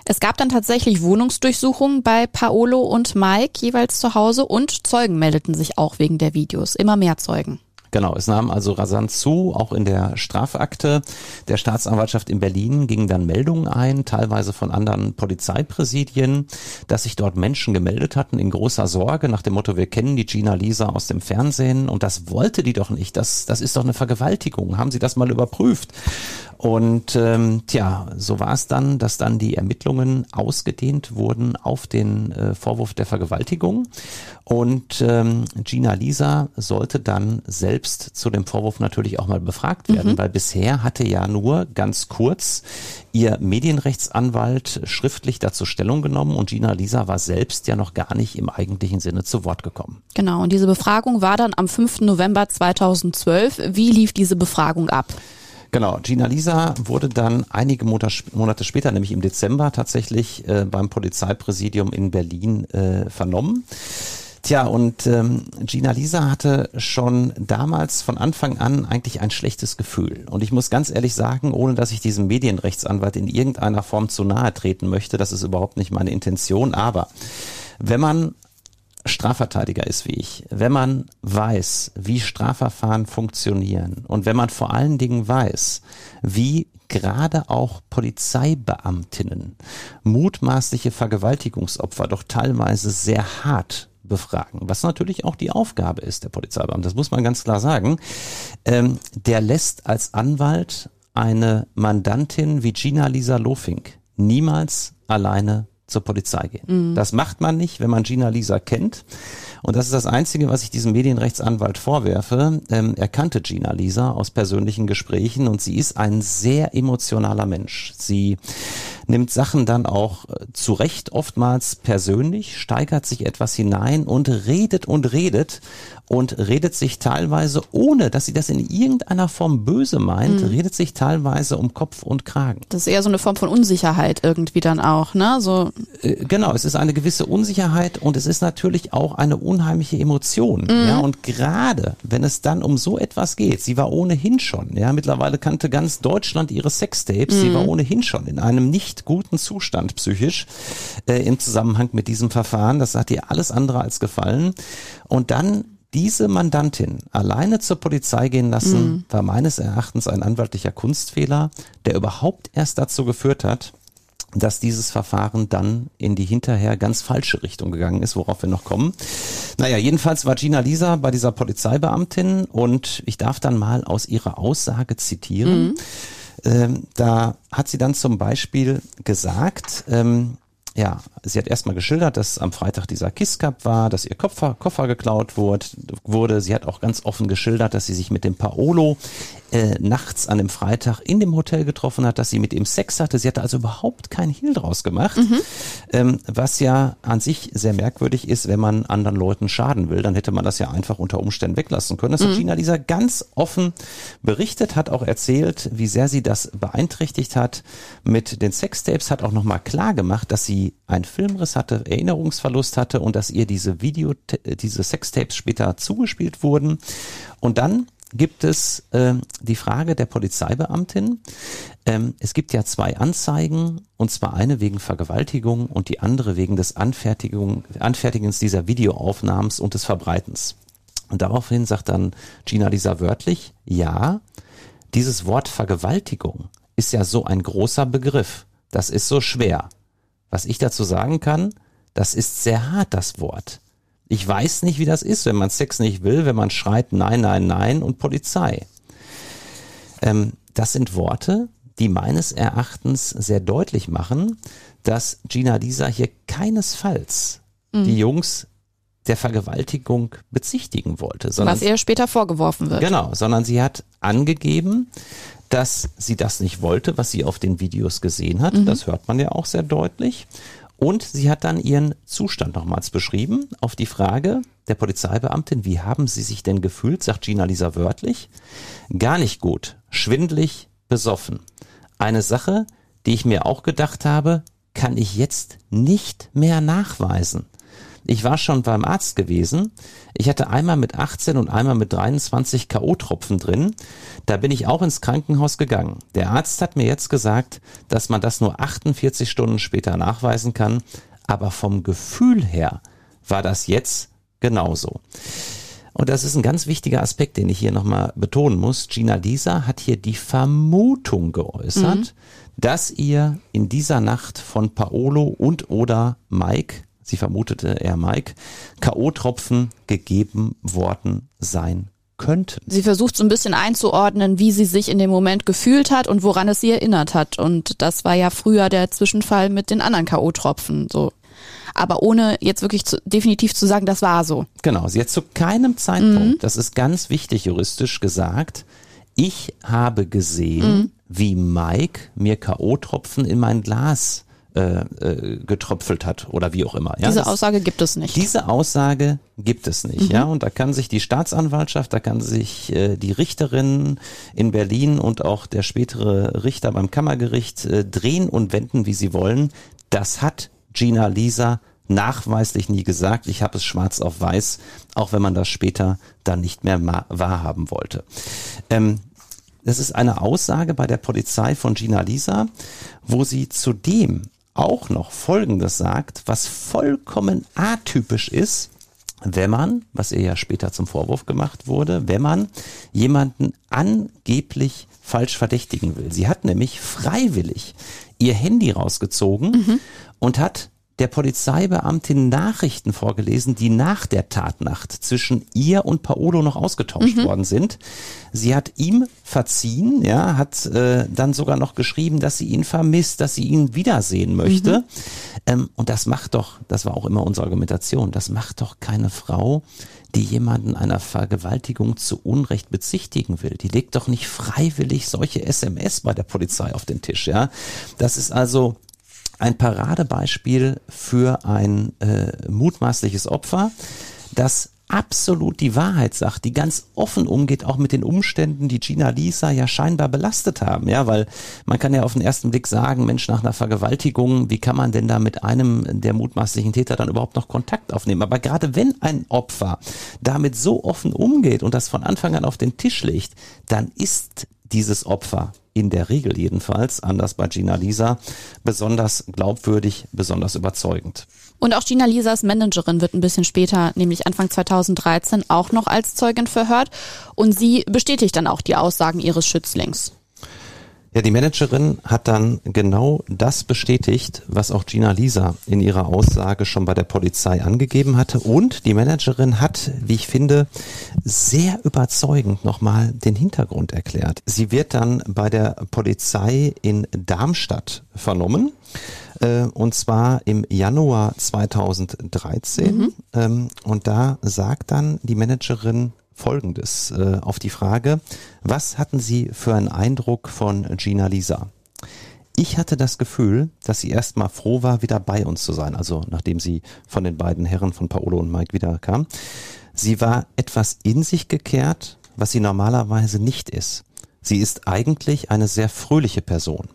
Es gab dann tatsächlich Wohnungsdurchsuchungen bei Paolo und Mike jeweils zu Hause und Zeugen meldeten sich auch wegen der Videos. Immer mehr Zeugen. Genau, es nahm also rasant zu, auch in der Strafakte der Staatsanwaltschaft in Berlin gingen dann Meldungen ein, teilweise von anderen Polizeipräsidien, dass sich dort Menschen gemeldet hatten in großer Sorge nach dem Motto, wir kennen die Gina Lisa aus dem Fernsehen und das wollte die doch nicht, das, das ist doch eine Vergewaltigung, haben Sie das mal überprüft? Und ähm, tja, so war es dann, dass dann die Ermittlungen ausgedehnt wurden auf den äh, Vorwurf der Vergewaltigung. Und ähm, Gina Lisa sollte dann selbst zu dem Vorwurf natürlich auch mal befragt werden, mhm. weil bisher hatte ja nur ganz kurz ihr Medienrechtsanwalt schriftlich dazu Stellung genommen und Gina Lisa war selbst ja noch gar nicht im eigentlichen Sinne zu Wort gekommen. Genau, und diese Befragung war dann am 5. November 2012. Wie lief diese Befragung ab? Genau, Gina Lisa wurde dann einige Monate später, nämlich im Dezember, tatsächlich äh, beim Polizeipräsidium in Berlin äh, vernommen. Tja, und ähm, Gina Lisa hatte schon damals von Anfang an eigentlich ein schlechtes Gefühl. Und ich muss ganz ehrlich sagen, ohne dass ich diesem Medienrechtsanwalt in irgendeiner Form zu nahe treten möchte, das ist überhaupt nicht meine Intention, aber wenn man Strafverteidiger ist wie ich, wenn man weiß, wie Strafverfahren funktionieren und wenn man vor allen Dingen weiß, wie gerade auch Polizeibeamtinnen mutmaßliche Vergewaltigungsopfer doch teilweise sehr hart befragen, was natürlich auch die Aufgabe ist der Polizeibeamte, das muss man ganz klar sagen, ähm, der lässt als Anwalt eine Mandantin wie Gina Lisa Lofink niemals alleine zur Polizei gehen. Mhm. Das macht man nicht, wenn man Gina Lisa kennt. Und das ist das Einzige, was ich diesem Medienrechtsanwalt vorwerfe. Ähm, er kannte Gina Lisa aus persönlichen Gesprächen und sie ist ein sehr emotionaler Mensch. Sie nimmt Sachen dann auch äh, zu Recht oftmals persönlich, steigert sich etwas hinein und redet und redet und redet sich teilweise, ohne dass sie das in irgendeiner Form böse meint, mhm. redet sich teilweise um Kopf und Kragen. Das ist eher so eine Form von Unsicherheit irgendwie dann auch, ne? So. Äh, genau, es ist eine gewisse Unsicherheit und es ist natürlich auch eine unheimliche Emotion. Mhm. Ja, und gerade wenn es dann um so etwas geht, sie war ohnehin schon, ja, mittlerweile kannte ganz Deutschland ihre Sextapes, mhm. sie war ohnehin schon in einem nicht guten Zustand psychisch äh, im Zusammenhang mit diesem Verfahren. Das hat ihr alles andere als gefallen. Und dann diese Mandantin alleine zur Polizei gehen lassen, mhm. war meines Erachtens ein anwaltlicher Kunstfehler, der überhaupt erst dazu geführt hat, dass dieses Verfahren dann in die hinterher ganz falsche Richtung gegangen ist, worauf wir noch kommen. Naja, jedenfalls war Gina Lisa bei dieser Polizeibeamtin und ich darf dann mal aus ihrer Aussage zitieren. Mhm. Ähm, da hat sie dann zum Beispiel gesagt, ähm, ja, sie hat erstmal geschildert, dass am Freitag dieser Kiss Cup war, dass ihr Koffer, Koffer geklaut wurde, wurde. Sie hat auch ganz offen geschildert, dass sie sich mit dem Paolo äh, nachts an dem Freitag in dem Hotel getroffen hat, dass sie mit ihm Sex hatte. Sie hatte also überhaupt keinen Hehl draus gemacht, mhm. ähm, was ja an sich sehr merkwürdig ist, wenn man anderen Leuten schaden will. Dann hätte man das ja einfach unter Umständen weglassen können. Das mhm. hat Gina dieser ganz offen berichtet, hat auch erzählt, wie sehr sie das beeinträchtigt hat mit den Sextapes, hat auch nochmal klar gemacht, dass sie einen Filmriss hatte, Erinnerungsverlust hatte und dass ihr diese Video, diese Sextapes später zugespielt wurden. Und dann gibt es äh, die Frage der Polizeibeamtin. Ähm, es gibt ja zwei Anzeigen, und zwar eine wegen Vergewaltigung und die andere wegen des Anfertigung, Anfertigens dieser Videoaufnahmens und des Verbreitens. Und daraufhin sagt dann Gina Lisa wörtlich, ja, dieses Wort Vergewaltigung ist ja so ein großer Begriff. Das ist so schwer. Was ich dazu sagen kann, das ist sehr hart, das Wort. Ich weiß nicht, wie das ist, wenn man Sex nicht will, wenn man schreit Nein, Nein, Nein und Polizei. Ähm, das sind Worte, die meines Erachtens sehr deutlich machen, dass Gina Lisa hier keinesfalls mhm. die Jungs der Vergewaltigung bezichtigen wollte. Was ihr später vorgeworfen wird. Genau, sondern sie hat angegeben, dass sie das nicht wollte, was sie auf den Videos gesehen hat. Mhm. Das hört man ja auch sehr deutlich. Und sie hat dann ihren Zustand nochmals beschrieben auf die Frage der Polizeibeamtin, wie haben Sie sich denn gefühlt, sagt Gina Lisa wörtlich. Gar nicht gut, schwindlig, besoffen. Eine Sache, die ich mir auch gedacht habe, kann ich jetzt nicht mehr nachweisen. Ich war schon beim Arzt gewesen. Ich hatte einmal mit 18 und einmal mit 23 K.O.-Tropfen drin. Da bin ich auch ins Krankenhaus gegangen. Der Arzt hat mir jetzt gesagt, dass man das nur 48 Stunden später nachweisen kann. Aber vom Gefühl her war das jetzt genauso. Und das ist ein ganz wichtiger Aspekt, den ich hier nochmal betonen muss. Gina Lisa hat hier die Vermutung geäußert, mhm. dass ihr in dieser Nacht von Paolo und oder Mike sie vermutete er Mike, K.O.-Tropfen gegeben worden sein könnten. Sie versucht so ein bisschen einzuordnen, wie sie sich in dem Moment gefühlt hat und woran es sie erinnert hat. Und das war ja früher der Zwischenfall mit den anderen K.O.-Tropfen. So. Aber ohne jetzt wirklich zu, definitiv zu sagen, das war so. Genau, sie hat zu keinem Zeitpunkt, das ist ganz wichtig juristisch gesagt, ich habe gesehen, wie Mike mir K.O.-Tropfen in mein Glas äh, äh, getröpfelt hat oder wie auch immer. Ja, Diese das- Aussage gibt es nicht. Diese Aussage gibt es nicht, ja. Und da kann sich die Staatsanwaltschaft, da kann sich äh, die Richterin in Berlin und auch der spätere Richter beim Kammergericht äh, drehen und wenden, wie sie wollen. Das hat Gina Lisa nachweislich nie gesagt. Ich habe es schwarz auf weiß, auch wenn man das später dann nicht mehr wahrhaben wollte. Ähm, das ist eine Aussage bei der Polizei von Gina Lisa, wo sie zudem auch noch Folgendes sagt, was vollkommen atypisch ist, wenn man, was ihr ja später zum Vorwurf gemacht wurde, wenn man jemanden angeblich falsch verdächtigen will. Sie hat nämlich freiwillig ihr Handy rausgezogen und hat der Polizeibeamtin Nachrichten vorgelesen, die nach der Tatnacht zwischen ihr und Paolo noch ausgetauscht worden sind. Sie hat ihm verziehen, ja, hat äh, dann sogar noch geschrieben, dass sie ihn vermisst, dass sie ihn wiedersehen möchte. Ähm, und das macht doch, das war auch immer unsere Argumentation, das macht doch keine Frau, die jemanden einer Vergewaltigung zu Unrecht bezichtigen will. Die legt doch nicht freiwillig solche SMS bei der Polizei auf den Tisch, ja. Das ist also ein Paradebeispiel für ein äh, mutmaßliches Opfer, das absolut die Wahrheit sagt, die ganz offen umgeht, auch mit den Umständen, die Gina Lisa ja scheinbar belastet haben, ja, weil man kann ja auf den ersten Blick sagen, Mensch, nach einer Vergewaltigung, wie kann man denn da mit einem der mutmaßlichen Täter dann überhaupt noch Kontakt aufnehmen? Aber gerade wenn ein Opfer damit so offen umgeht und das von Anfang an auf den Tisch legt, dann ist dieses Opfer in der Regel jedenfalls, anders bei Gina Lisa, besonders glaubwürdig, besonders überzeugend. Und auch Gina Lisas Managerin wird ein bisschen später, nämlich Anfang 2013, auch noch als Zeugin verhört. Und sie bestätigt dann auch die Aussagen ihres Schützlings. Ja, die Managerin hat dann genau das bestätigt, was auch Gina Lisa in ihrer Aussage schon bei der Polizei angegeben hatte. Und die Managerin hat, wie ich finde, sehr überzeugend nochmal den Hintergrund erklärt. Sie wird dann bei der Polizei in Darmstadt vernommen. äh, Und zwar im Januar 2013. Ähm, Und da sagt dann die Managerin Folgendes äh, auf die Frage, was hatten Sie für einen Eindruck von Gina Lisa? Ich hatte das Gefühl, dass sie erstmal froh war, wieder bei uns zu sein, also nachdem sie von den beiden Herren von Paolo und Mike wieder kam. Sie war etwas in sich gekehrt, was sie normalerweise nicht ist. Sie ist eigentlich eine sehr fröhliche Person.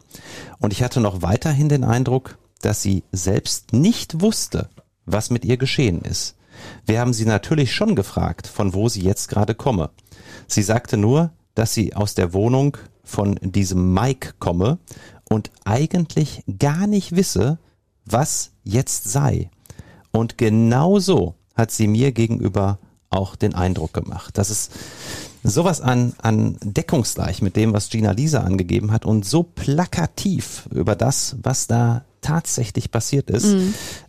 Und ich hatte noch weiterhin den Eindruck, dass sie selbst nicht wusste, was mit ihr geschehen ist. Wir haben sie natürlich schon gefragt, von wo sie jetzt gerade komme. Sie sagte nur, dass sie aus der Wohnung von diesem Mike komme und eigentlich gar nicht wisse, was jetzt sei. Und genau so hat sie mir gegenüber auch den Eindruck gemacht. Das ist sowas an, an deckungsgleich mit dem, was Gina Lisa angegeben hat und so plakativ über das, was da tatsächlich passiert ist.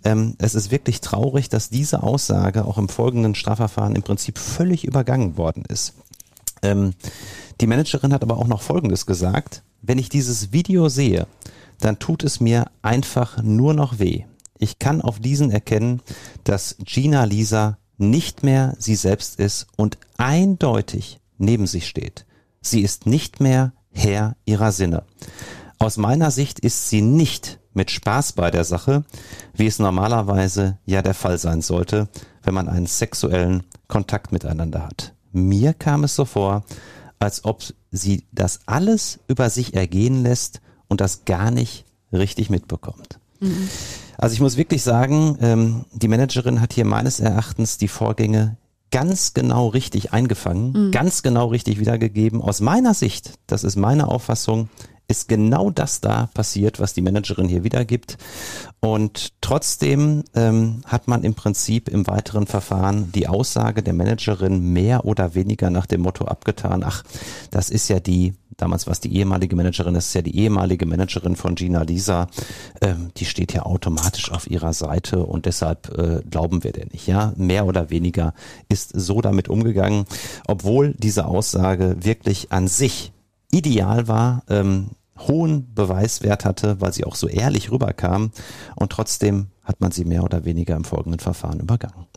Ähm, es ist wirklich traurig, dass diese Aussage auch im folgenden Strafverfahren im Prinzip völlig übergangen worden ist. Ähm, die Managerin hat aber auch noch Folgendes gesagt. Wenn ich dieses Video sehe, dann tut es mir einfach nur noch weh. Ich kann auf diesen erkennen, dass Gina Lisa nicht mehr sie selbst ist und eindeutig neben sich steht. Sie ist nicht mehr Herr ihrer Sinne. Aus meiner Sicht ist sie nicht mit Spaß bei der Sache, wie es normalerweise ja der Fall sein sollte, wenn man einen sexuellen Kontakt miteinander hat. Mir kam es so vor, als ob sie das alles über sich ergehen lässt und das gar nicht richtig mitbekommt. Also ich muss wirklich sagen, ähm, die Managerin hat hier meines Erachtens die Vorgänge ganz genau richtig eingefangen, ganz genau richtig wiedergegeben. Aus meiner Sicht, das ist meine Auffassung, ist genau das da passiert, was die Managerin hier wiedergibt. Und trotzdem ähm, hat man im Prinzip im weiteren Verfahren die Aussage der Managerin mehr oder weniger nach dem Motto abgetan, ach, das ist ja die damals war es die ehemalige Managerin, das ist ja die ehemalige Managerin von Gina Lisa, ähm, die steht ja automatisch auf ihrer Seite und deshalb äh, glauben wir der nicht. Ja, mehr oder weniger ist so damit umgegangen, obwohl diese Aussage wirklich an sich ideal war. Ähm, hohen Beweiswert hatte, weil sie auch so ehrlich rüberkam und trotzdem hat man sie mehr oder weniger im folgenden Verfahren übergangen.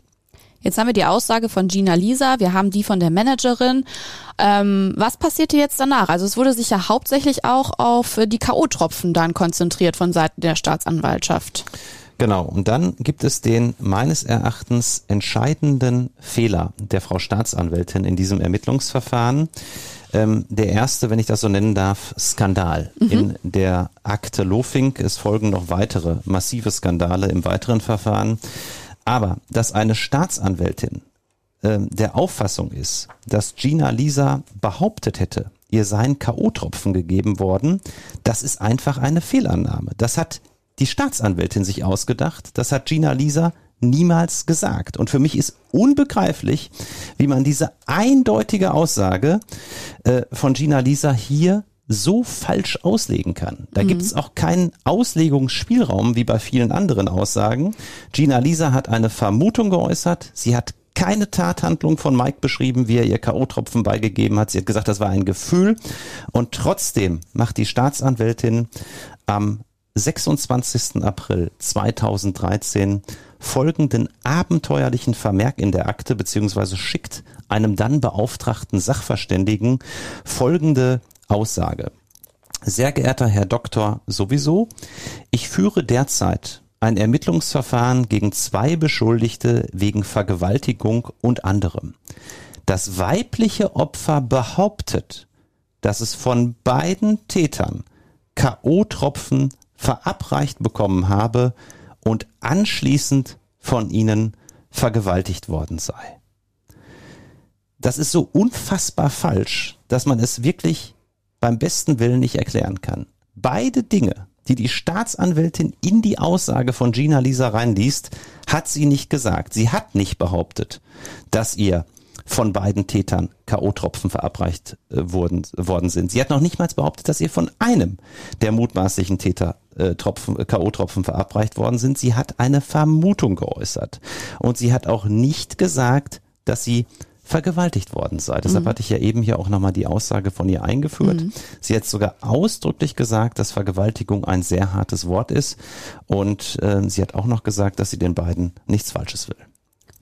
Jetzt haben wir die Aussage von Gina Lisa, wir haben die von der Managerin. Ähm, was passierte jetzt danach? Also es wurde sich ja hauptsächlich auch auf die K.O.-Tropfen dann konzentriert von Seiten der Staatsanwaltschaft. Genau, und dann gibt es den meines Erachtens entscheidenden Fehler der Frau Staatsanwältin in diesem Ermittlungsverfahren. Ähm, der erste, wenn ich das so nennen darf, Skandal mhm. in der Akte Lofink. Es folgen noch weitere massive Skandale im weiteren Verfahren. Aber dass eine Staatsanwältin äh, der Auffassung ist, dass Gina Lisa behauptet hätte, ihr seien K.O.-Tropfen gegeben worden, das ist einfach eine Fehlannahme. Das hat die Staatsanwältin sich ausgedacht, das hat Gina Lisa niemals gesagt. Und für mich ist unbegreiflich, wie man diese eindeutige Aussage äh, von Gina Lisa hier so falsch auslegen kann. Da mhm. gibt es auch keinen Auslegungsspielraum wie bei vielen anderen Aussagen. Gina Lisa hat eine Vermutung geäußert. Sie hat keine Tathandlung von Mike beschrieben, wie er ihr K.O.-Tropfen beigegeben hat. Sie hat gesagt, das war ein Gefühl. Und trotzdem macht die Staatsanwältin am 26. April 2013 folgenden abenteuerlichen Vermerk in der Akte beziehungsweise schickt einem dann beauftragten Sachverständigen folgende Aussage. Sehr geehrter Herr Doktor sowieso, ich führe derzeit ein Ermittlungsverfahren gegen zwei Beschuldigte wegen Vergewaltigung und anderem. Das weibliche Opfer behauptet, dass es von beiden Tätern K.O.-Tropfen verabreicht bekommen habe und anschließend von ihnen vergewaltigt worden sei. Das ist so unfassbar falsch, dass man es wirklich beim besten Willen nicht erklären kann. Beide Dinge, die die Staatsanwältin in die Aussage von Gina Lisa reinliest, hat sie nicht gesagt. Sie hat nicht behauptet, dass ihr von beiden Tätern K.O.-Tropfen verabreicht äh, worden, worden sind. Sie hat noch nicht mal behauptet, dass ihr von einem der mutmaßlichen Täter äh, Tropfen, äh, K.O.-Tropfen verabreicht worden sind. Sie hat eine Vermutung geäußert. Und sie hat auch nicht gesagt, dass sie vergewaltigt worden sei. Deshalb mhm. hatte ich ja eben hier auch nochmal die Aussage von ihr eingeführt. Mhm. Sie hat sogar ausdrücklich gesagt, dass Vergewaltigung ein sehr hartes Wort ist. Und äh, sie hat auch noch gesagt, dass sie den beiden nichts Falsches will.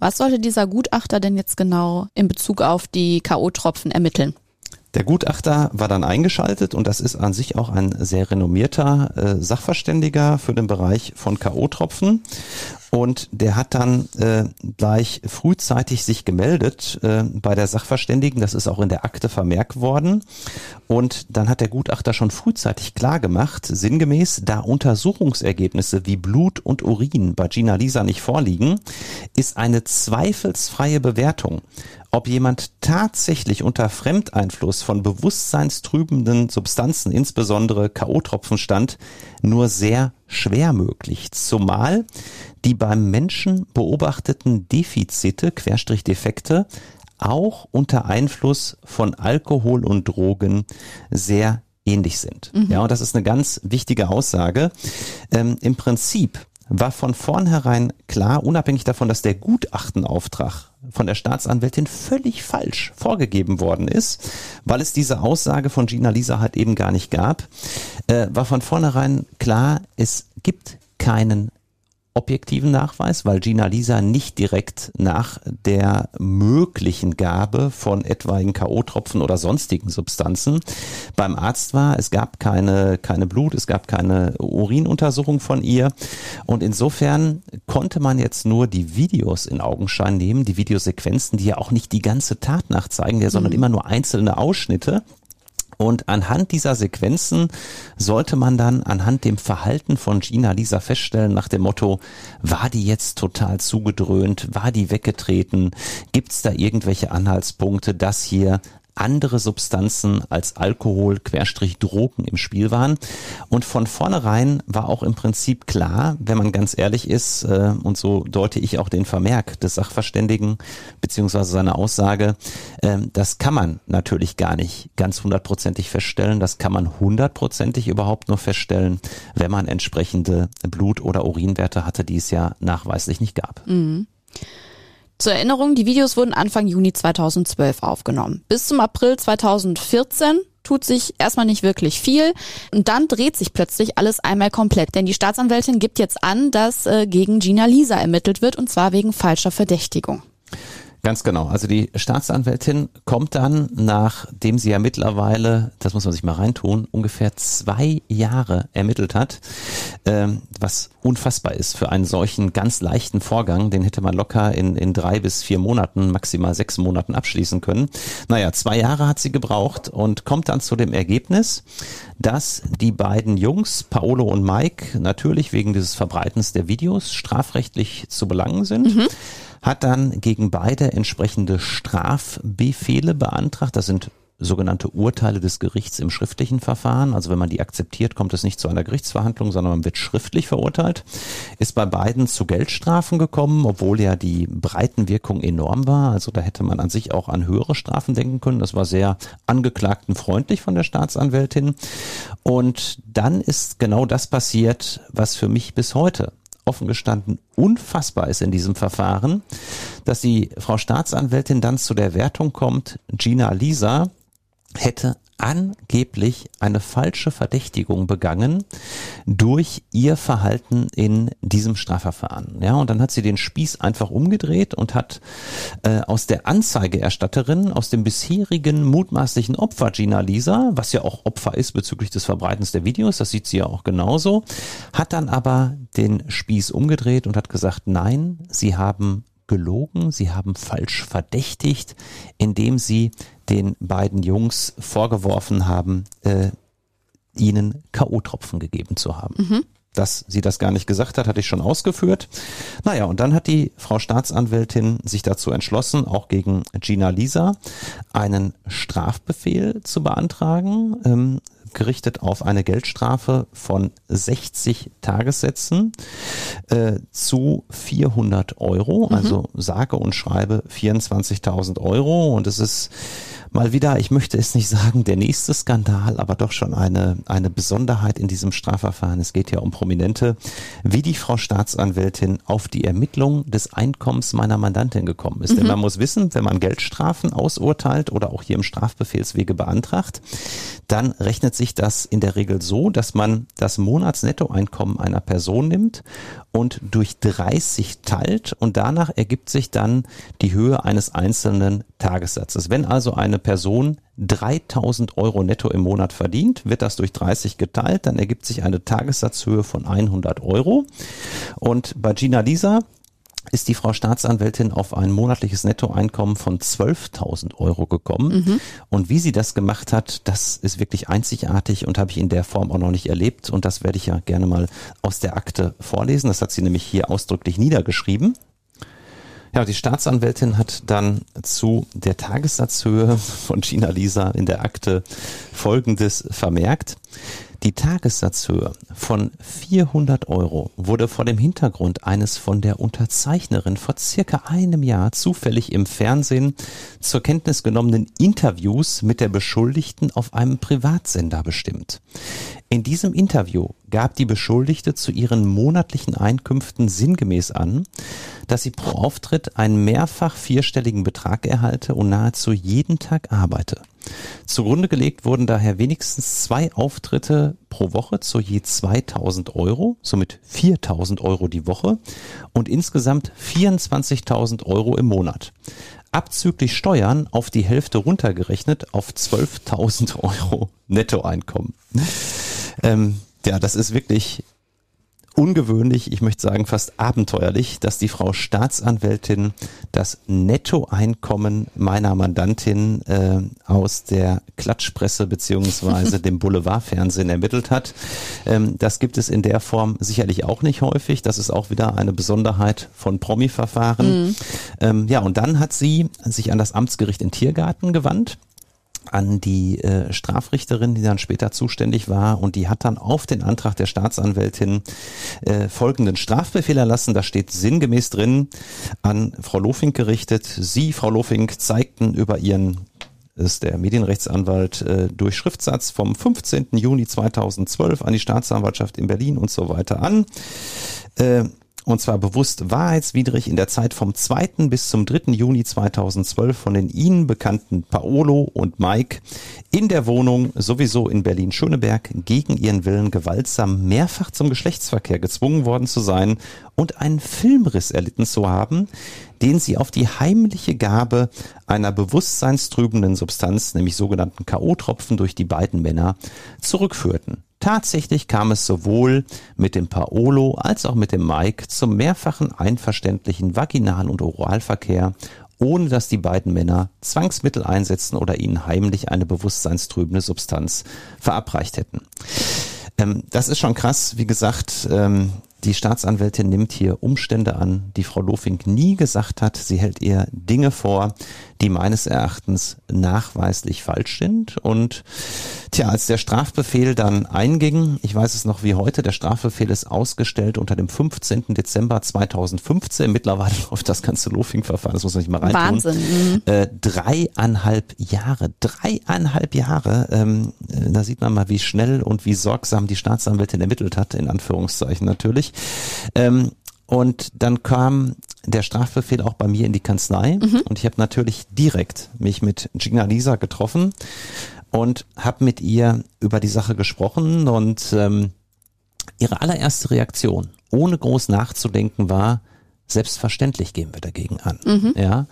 Was sollte dieser Gutachter denn jetzt genau in Bezug auf die K.O.-Tropfen ermitteln? Der Gutachter war dann eingeschaltet und das ist an sich auch ein sehr renommierter äh, Sachverständiger für den Bereich von K.O.-Tropfen. Und der hat dann äh, gleich frühzeitig sich gemeldet äh, bei der Sachverständigen. Das ist auch in der Akte vermerkt worden. Und dann hat der Gutachter schon frühzeitig klar gemacht, sinngemäß, da Untersuchungsergebnisse wie Blut und Urin bei Gina Lisa nicht vorliegen, ist eine zweifelsfreie Bewertung ob jemand tatsächlich unter Fremdeinfluss von bewusstseinstrübenden Substanzen, insbesondere K.O.-Tropfen stand, nur sehr schwer möglich. Zumal die beim Menschen beobachteten Defizite, Querstrich Defekte, auch unter Einfluss von Alkohol und Drogen sehr ähnlich sind. Mhm. Ja, und das ist eine ganz wichtige Aussage. Ähm, Im Prinzip war von vornherein klar, unabhängig davon, dass der Gutachtenauftrag von der Staatsanwältin völlig falsch vorgegeben worden ist, weil es diese Aussage von Gina Lisa halt eben gar nicht gab, äh, war von vornherein klar, es gibt keinen objektiven Nachweis, weil Gina Lisa nicht direkt nach der möglichen Gabe von etwaigen K.O.-Tropfen oder sonstigen Substanzen beim Arzt war. Es gab keine, keine Blut, es gab keine Urinuntersuchung von ihr. Und insofern konnte man jetzt nur die Videos in Augenschein nehmen, die Videosequenzen, die ja auch nicht die ganze Tat nachzeigen, sondern mhm. immer nur einzelne Ausschnitte. Und anhand dieser Sequenzen sollte man dann anhand dem Verhalten von Gina Lisa feststellen nach dem Motto, war die jetzt total zugedröhnt, war die weggetreten, gibt es da irgendwelche Anhaltspunkte, dass hier andere Substanzen als Alkohol, Querstrich Drogen im Spiel waren. Und von vornherein war auch im Prinzip klar, wenn man ganz ehrlich ist, äh, und so deute ich auch den Vermerk des Sachverständigen beziehungsweise seine Aussage, äh, das kann man natürlich gar nicht ganz hundertprozentig feststellen. Das kann man hundertprozentig überhaupt nur feststellen, wenn man entsprechende Blut- oder Urinwerte hatte, die es ja nachweislich nicht gab. Mhm. Zur Erinnerung, die Videos wurden Anfang Juni 2012 aufgenommen. Bis zum April 2014 tut sich erstmal nicht wirklich viel und dann dreht sich plötzlich alles einmal komplett, denn die Staatsanwältin gibt jetzt an, dass äh, gegen Gina Lisa ermittelt wird und zwar wegen falscher Verdächtigung. Ganz genau. Also die Staatsanwältin kommt dann, nachdem sie ja mittlerweile, das muss man sich mal reintun, ungefähr zwei Jahre ermittelt hat, ähm, was unfassbar ist für einen solchen ganz leichten Vorgang. Den hätte man locker in, in drei bis vier Monaten, maximal sechs Monaten abschließen können. Naja, zwei Jahre hat sie gebraucht und kommt dann zu dem Ergebnis, dass die beiden Jungs, Paolo und Mike, natürlich wegen dieses Verbreitens der Videos strafrechtlich zu belangen sind. Mhm hat dann gegen beide entsprechende Strafbefehle beantragt. Das sind sogenannte Urteile des Gerichts im schriftlichen Verfahren. Also wenn man die akzeptiert, kommt es nicht zu einer Gerichtsverhandlung, sondern man wird schriftlich verurteilt. Ist bei beiden zu Geldstrafen gekommen, obwohl ja die Breitenwirkung enorm war. Also da hätte man an sich auch an höhere Strafen denken können. Das war sehr angeklagtenfreundlich von der Staatsanwältin. Und dann ist genau das passiert, was für mich bis heute offen gestanden unfassbar ist in diesem Verfahren, dass die Frau Staatsanwältin dann zu der Wertung kommt, Gina Lisa hätte angeblich eine falsche Verdächtigung begangen durch ihr Verhalten in diesem Strafverfahren. Ja, und dann hat sie den Spieß einfach umgedreht und hat äh, aus der Anzeigeerstatterin, aus dem bisherigen mutmaßlichen Opfer Gina Lisa, was ja auch Opfer ist bezüglich des Verbreitens der Videos, das sieht sie ja auch genauso, hat dann aber den Spieß umgedreht und hat gesagt, nein, sie haben gelogen, sie haben falsch verdächtigt, indem sie den beiden Jungs vorgeworfen haben, äh, ihnen K.O.-Tropfen gegeben zu haben. Mhm. Dass sie das gar nicht gesagt hat, hatte ich schon ausgeführt. Naja, und dann hat die Frau Staatsanwältin sich dazu entschlossen, auch gegen Gina Lisa einen Strafbefehl zu beantragen. Ähm, gerichtet auf eine Geldstrafe von 60 Tagessätzen äh, zu 400 Euro, mhm. also sage und schreibe 24.000 Euro und es ist mal wieder, ich möchte es nicht sagen, der nächste Skandal, aber doch schon eine, eine Besonderheit in diesem Strafverfahren. Es geht ja um Prominente, wie die Frau Staatsanwältin auf die Ermittlung des Einkommens meiner Mandantin gekommen ist. Mhm. Denn man muss wissen, wenn man Geldstrafen ausurteilt oder auch hier im Strafbefehlswege beantragt, dann rechnet sich das in der Regel so, dass man das Monatsnettoeinkommen einer Person nimmt und durch 30 teilt und danach ergibt sich dann die Höhe eines einzelnen Tagessatzes. Wenn also eine Person 3000 Euro netto im Monat verdient, wird das durch 30 geteilt, dann ergibt sich eine Tagessatzhöhe von 100 Euro. Und bei Gina Lisa ist die Frau Staatsanwältin auf ein monatliches Nettoeinkommen von 12.000 Euro gekommen. Mhm. Und wie sie das gemacht hat, das ist wirklich einzigartig und habe ich in der Form auch noch nicht erlebt. Und das werde ich ja gerne mal aus der Akte vorlesen. Das hat sie nämlich hier ausdrücklich niedergeschrieben. Ja, die Staatsanwältin hat dann zu der Tagessatzhöhe von Gina Lisa in der Akte Folgendes vermerkt. Die Tagessatzhöhe von 400 Euro wurde vor dem Hintergrund eines von der Unterzeichnerin vor circa einem Jahr zufällig im Fernsehen zur Kenntnis genommenen Interviews mit der Beschuldigten auf einem Privatsender bestimmt. In diesem Interview gab die Beschuldigte zu ihren monatlichen Einkünften sinngemäß an, dass sie pro Auftritt einen mehrfach vierstelligen Betrag erhalte und nahezu jeden Tag arbeite. Zugrunde gelegt wurden daher wenigstens zwei Auftritte pro Woche zu je 2000 Euro, somit 4000 Euro die Woche und insgesamt 24.000 Euro im Monat abzüglich Steuern auf die Hälfte runtergerechnet auf 12.000 Euro Nettoeinkommen. Ähm, ja, das ist wirklich ungewöhnlich, ich möchte sagen fast abenteuerlich, dass die Frau Staatsanwältin das Nettoeinkommen meiner Mandantin äh, aus der Klatschpresse beziehungsweise dem Boulevardfernsehen ermittelt hat. Ähm, das gibt es in der Form sicherlich auch nicht häufig. Das ist auch wieder eine Besonderheit von Promi-Verfahren. Mhm. Ähm, ja, und dann hat sie sich an das Amtsgericht in Tiergarten gewandt an die äh, Strafrichterin, die dann später zuständig war und die hat dann auf den Antrag der Staatsanwältin äh, folgenden Strafbefehl erlassen. Da steht sinngemäß drin an Frau Lofink gerichtet. Sie, Frau Lofink, zeigten über ihren ist der Medienrechtsanwalt äh, durch Schriftsatz vom 15. Juni 2012 an die Staatsanwaltschaft in Berlin und so weiter an. Äh, und zwar bewusst wahrheitswidrig in der Zeit vom 2. bis zum 3. Juni 2012 von den Ihnen bekannten Paolo und Mike in der Wohnung sowieso in Berlin-Schöneberg gegen ihren Willen gewaltsam mehrfach zum Geschlechtsverkehr gezwungen worden zu sein und einen Filmriss erlitten zu haben, den sie auf die heimliche Gabe einer bewusstseinstrübenden Substanz, nämlich sogenannten K.O.-Tropfen durch die beiden Männer, zurückführten. Tatsächlich kam es sowohl mit dem Paolo als auch mit dem Mike zum mehrfachen einverständlichen vaginalen und Oralverkehr, ohne dass die beiden Männer Zwangsmittel einsetzen oder ihnen heimlich eine bewusstseinstrübende Substanz verabreicht hätten. Ähm, das ist schon krass. Wie gesagt, ähm, die Staatsanwältin nimmt hier Umstände an, die Frau Lofink nie gesagt hat. Sie hält ihr Dinge vor, die meines Erachtens nachweislich falsch sind. Und tja, als der Strafbefehl dann einging, ich weiß es noch wie heute, der Strafbefehl ist ausgestellt unter dem 15. Dezember 2015. Mittlerweile läuft das ganze Lofing-Verfahren, das muss man nicht mal reintun. Wahnsinn. Mhm. Äh, dreieinhalb Jahre, dreieinhalb Jahre. Ähm, äh, da sieht man mal, wie schnell und wie sorgsam die Staatsanwältin ermittelt hat, in Anführungszeichen natürlich. Ähm, und dann kam der Strafbefehl auch bei mir in die Kanzlei mhm. und ich habe natürlich direkt mich mit Gina Lisa getroffen und habe mit ihr über die Sache gesprochen und ähm, ihre allererste Reaktion, ohne groß nachzudenken, war, Selbstverständlich gehen wir dagegen an. Mhm. Ja,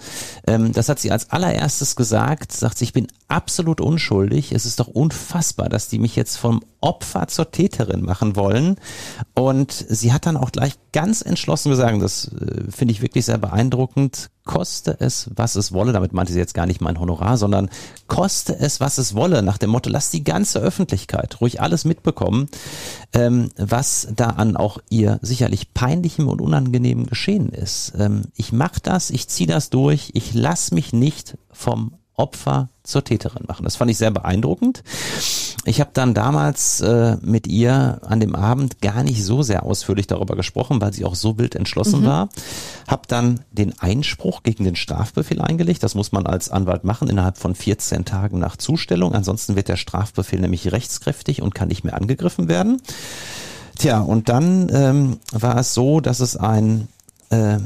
ähm, das hat sie als allererstes gesagt. Sagt sie, ich bin absolut unschuldig. Es ist doch unfassbar, dass die mich jetzt vom Opfer zur Täterin machen wollen. Und sie hat dann auch gleich ganz entschlossen gesagt, das äh, finde ich wirklich sehr beeindruckend, koste es, was es wolle, damit meinte sie jetzt gar nicht mein Honorar, sondern koste es, was es wolle, nach dem Motto, lass die ganze Öffentlichkeit ruhig alles mitbekommen, ähm, was da an auch ihr sicherlich peinlichem und unangenehmem geschehen ist. Ähm, ich mache das, ich ziehe das durch, ich lass mich nicht vom Opfer zur Täterin machen. Das fand ich sehr beeindruckend. Ich habe dann damals äh, mit ihr an dem Abend gar nicht so sehr ausführlich darüber gesprochen, weil sie auch so wild entschlossen mhm. war. Hab dann den Einspruch gegen den Strafbefehl eingelegt. Das muss man als Anwalt machen innerhalb von 14 Tagen nach Zustellung. Ansonsten wird der Strafbefehl nämlich rechtskräftig und kann nicht mehr angegriffen werden. Tja, und dann ähm, war es so, dass es ein äh,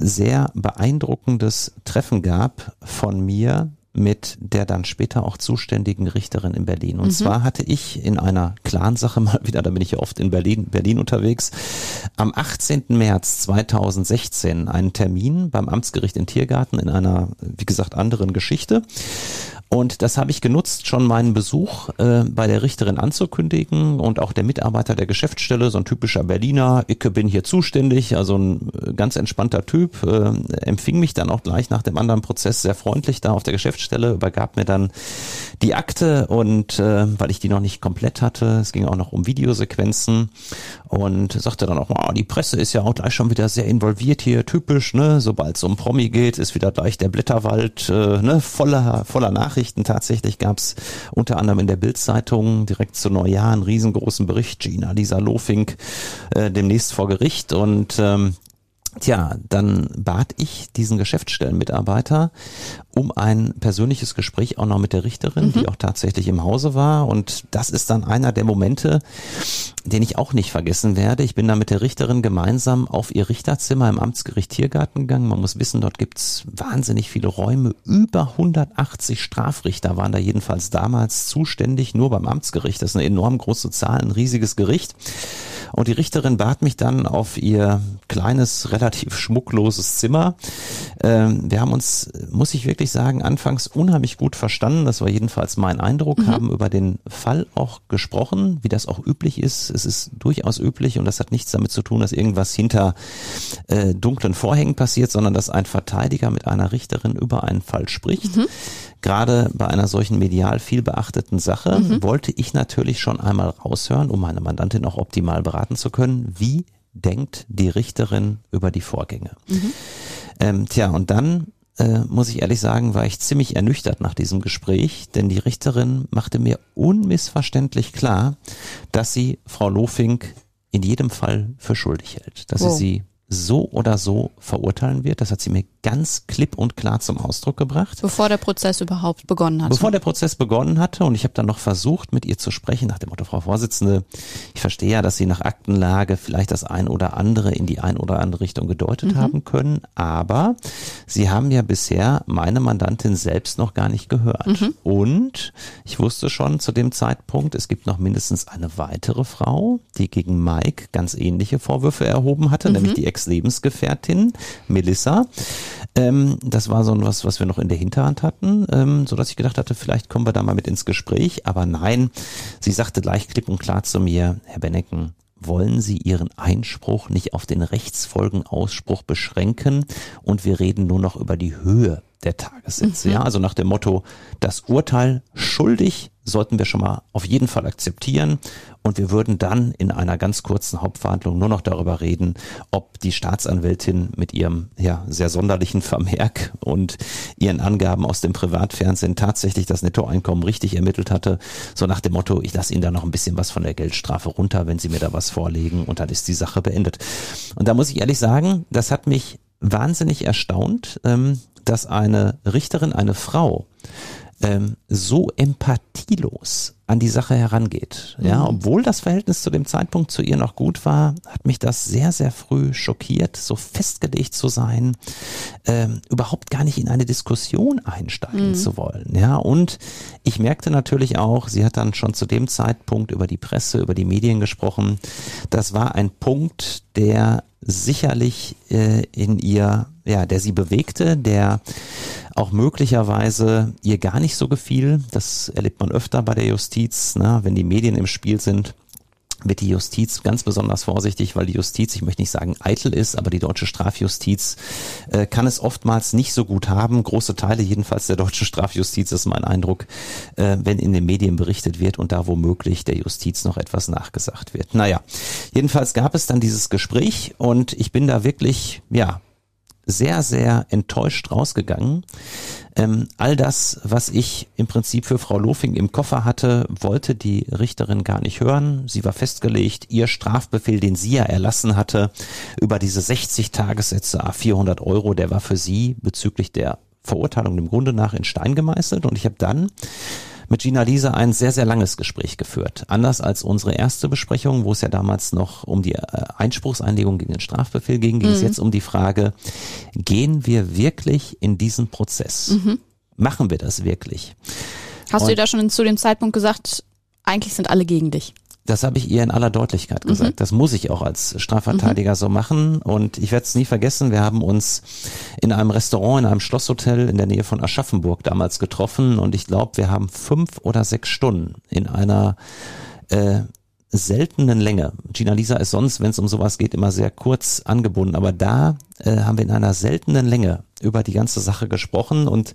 sehr beeindruckendes Treffen gab von mir mit der dann später auch zuständigen Richterin in Berlin. Und mhm. zwar hatte ich in einer Clansache mal wieder, da bin ich ja oft in Berlin, Berlin unterwegs, am 18. März 2016 einen Termin beim Amtsgericht in Tiergarten in einer, wie gesagt, anderen Geschichte. Und das habe ich genutzt, schon meinen Besuch äh, bei der Richterin anzukündigen und auch der Mitarbeiter der Geschäftsstelle, so ein typischer Berliner, ich bin hier zuständig, also ein äh, ganz entspannter Typ, äh, empfing mich dann auch gleich nach dem anderen Prozess sehr freundlich da auf der Geschäftsstelle, übergab mir dann die Akte und äh, weil ich die noch nicht komplett hatte, es ging auch noch um Videosequenzen und sagte dann auch, oh, die Presse ist ja auch gleich schon wieder sehr involviert hier, typisch, ne, sobald es um Promi geht, ist wieder gleich der Blätterwald äh, ne, voller, voller Nachrichten. Tatsächlich gab es unter anderem in der Bildzeitung direkt zu Neujahr einen riesengroßen Bericht. Gina Lisa Lofink äh, demnächst vor Gericht und ähm, Tja, dann bat ich diesen Geschäftsstellenmitarbeiter um ein persönliches Gespräch auch noch mit der Richterin, mhm. die auch tatsächlich im Hause war. Und das ist dann einer der Momente, den ich auch nicht vergessen werde. Ich bin da mit der Richterin gemeinsam auf ihr Richterzimmer im Amtsgericht Tiergarten gegangen. Man muss wissen, dort gibt's wahnsinnig viele Räume. Über 180 Strafrichter waren da jedenfalls damals zuständig, nur beim Amtsgericht. Das ist eine enorm große Zahl, ein riesiges Gericht. Und die Richterin bat mich dann auf ihr kleines, relativ schmuckloses Zimmer. Ähm, wir haben uns, muss ich wirklich sagen, anfangs unheimlich gut verstanden. Das war jedenfalls mein Eindruck. Mhm. Haben über den Fall auch gesprochen, wie das auch üblich ist. Es ist durchaus üblich und das hat nichts damit zu tun, dass irgendwas hinter äh, dunklen Vorhängen passiert, sondern dass ein Verteidiger mit einer Richterin über einen Fall spricht. Mhm. Gerade bei einer solchen medial viel beachteten Sache mhm. wollte ich natürlich schon einmal raushören, um meine Mandantin auch optimal beraten zu können, wie denkt die Richterin über die Vorgänge. Mhm. Ähm, tja, und dann äh, muss ich ehrlich sagen, war ich ziemlich ernüchtert nach diesem Gespräch, denn die Richterin machte mir unmissverständlich klar, dass sie Frau Lofink in jedem Fall für schuldig hält, dass Oh. sie sie so oder so verurteilen wird. Das hat sie mir ganz klipp und klar zum Ausdruck gebracht. Bevor der Prozess überhaupt begonnen hat. Bevor der Prozess begonnen hatte und ich habe dann noch versucht, mit ihr zu sprechen, nach dem Motto, Frau Vorsitzende, ich verstehe ja, dass Sie nach Aktenlage vielleicht das ein oder andere in die ein oder andere Richtung gedeutet haben können, aber Sie haben ja bisher meine Mandantin selbst noch gar nicht gehört. Und ich wusste schon zu dem Zeitpunkt, es gibt noch mindestens eine weitere Frau, die gegen Mike ganz ähnliche Vorwürfe erhoben hatte, nämlich die Ex-Lebensgefährtin Melissa. Ähm, das war so was, was wir noch in der Hinterhand hatten, ähm, so dass ich gedacht hatte, vielleicht kommen wir da mal mit ins Gespräch. Aber nein, sie sagte gleich klipp und klar zu mir, Herr Bennecken, wollen Sie Ihren Einspruch nicht auf den Rechtsfolgenausspruch beschränken und wir reden nur noch über die Höhe der Tagessätze. Ja, also nach dem Motto, das Urteil schuldig sollten wir schon mal auf jeden Fall akzeptieren und wir würden dann in einer ganz kurzen Hauptverhandlung nur noch darüber reden, ob die Staatsanwältin mit ihrem ja sehr sonderlichen Vermerk und ihren Angaben aus dem Privatfernsehen tatsächlich das Nettoeinkommen richtig ermittelt hatte. So nach dem Motto, ich lasse Ihnen da noch ein bisschen was von der Geldstrafe runter, wenn Sie mir da was vorlegen und dann ist die Sache beendet. Und da muss ich ehrlich sagen, das hat mich wahnsinnig erstaunt, ähm, dass eine Richterin, eine Frau, ähm, so empathielos an die Sache herangeht. Ja, obwohl das Verhältnis zu dem Zeitpunkt zu ihr noch gut war, hat mich das sehr, sehr früh schockiert, so festgelegt zu sein, ähm, überhaupt gar nicht in eine Diskussion einsteigen zu wollen. Ja, und ich merkte natürlich auch, sie hat dann schon zu dem Zeitpunkt über die Presse, über die Medien gesprochen. Das war ein Punkt, der sicherlich äh, in ihr, ja, der sie bewegte, der auch möglicherweise ihr gar nicht so gefiel. Das erlebt man öfter bei der Justiz, ne? wenn die Medien im Spiel sind wird die Justiz ganz besonders vorsichtig, weil die Justiz, ich möchte nicht sagen eitel ist, aber die deutsche Strafjustiz äh, kann es oftmals nicht so gut haben. Große Teile jedenfalls der deutschen Strafjustiz ist mein Eindruck, äh, wenn in den Medien berichtet wird und da womöglich der Justiz noch etwas nachgesagt wird. Naja, jedenfalls gab es dann dieses Gespräch und ich bin da wirklich, ja, sehr, sehr enttäuscht rausgegangen. Ähm, all das, was ich im Prinzip für Frau Lofing im Koffer hatte, wollte die Richterin gar nicht hören. Sie war festgelegt, ihr Strafbefehl, den sie ja erlassen hatte, über diese 60 Tagessätze, a 400 Euro, der war für sie bezüglich der Verurteilung dem Grunde nach in Stein gemeißelt. Und ich habe dann mit Gina Lisa ein sehr, sehr langes Gespräch geführt. Anders als unsere erste Besprechung, wo es ja damals noch um die äh, Einspruchseinlegung gegen den Strafbefehl ging, ging es jetzt um die Frage, gehen wir wirklich in diesen Prozess? Machen wir das wirklich? Hast du Und- ihr da schon zu dem Zeitpunkt gesagt, eigentlich sind alle gegen dich? Das habe ich ihr in aller Deutlichkeit gesagt. Das muss ich auch als Strafverteidiger so machen. Und ich werde es nie vergessen, wir haben uns in einem Restaurant, in einem Schlosshotel in der Nähe von Aschaffenburg damals getroffen. Und ich glaube, wir haben fünf oder sechs Stunden in einer äh, seltenen Länge. Gina Lisa ist sonst, wenn es um sowas geht, immer sehr kurz angebunden. Aber da äh, haben wir in einer seltenen Länge über die ganze Sache gesprochen und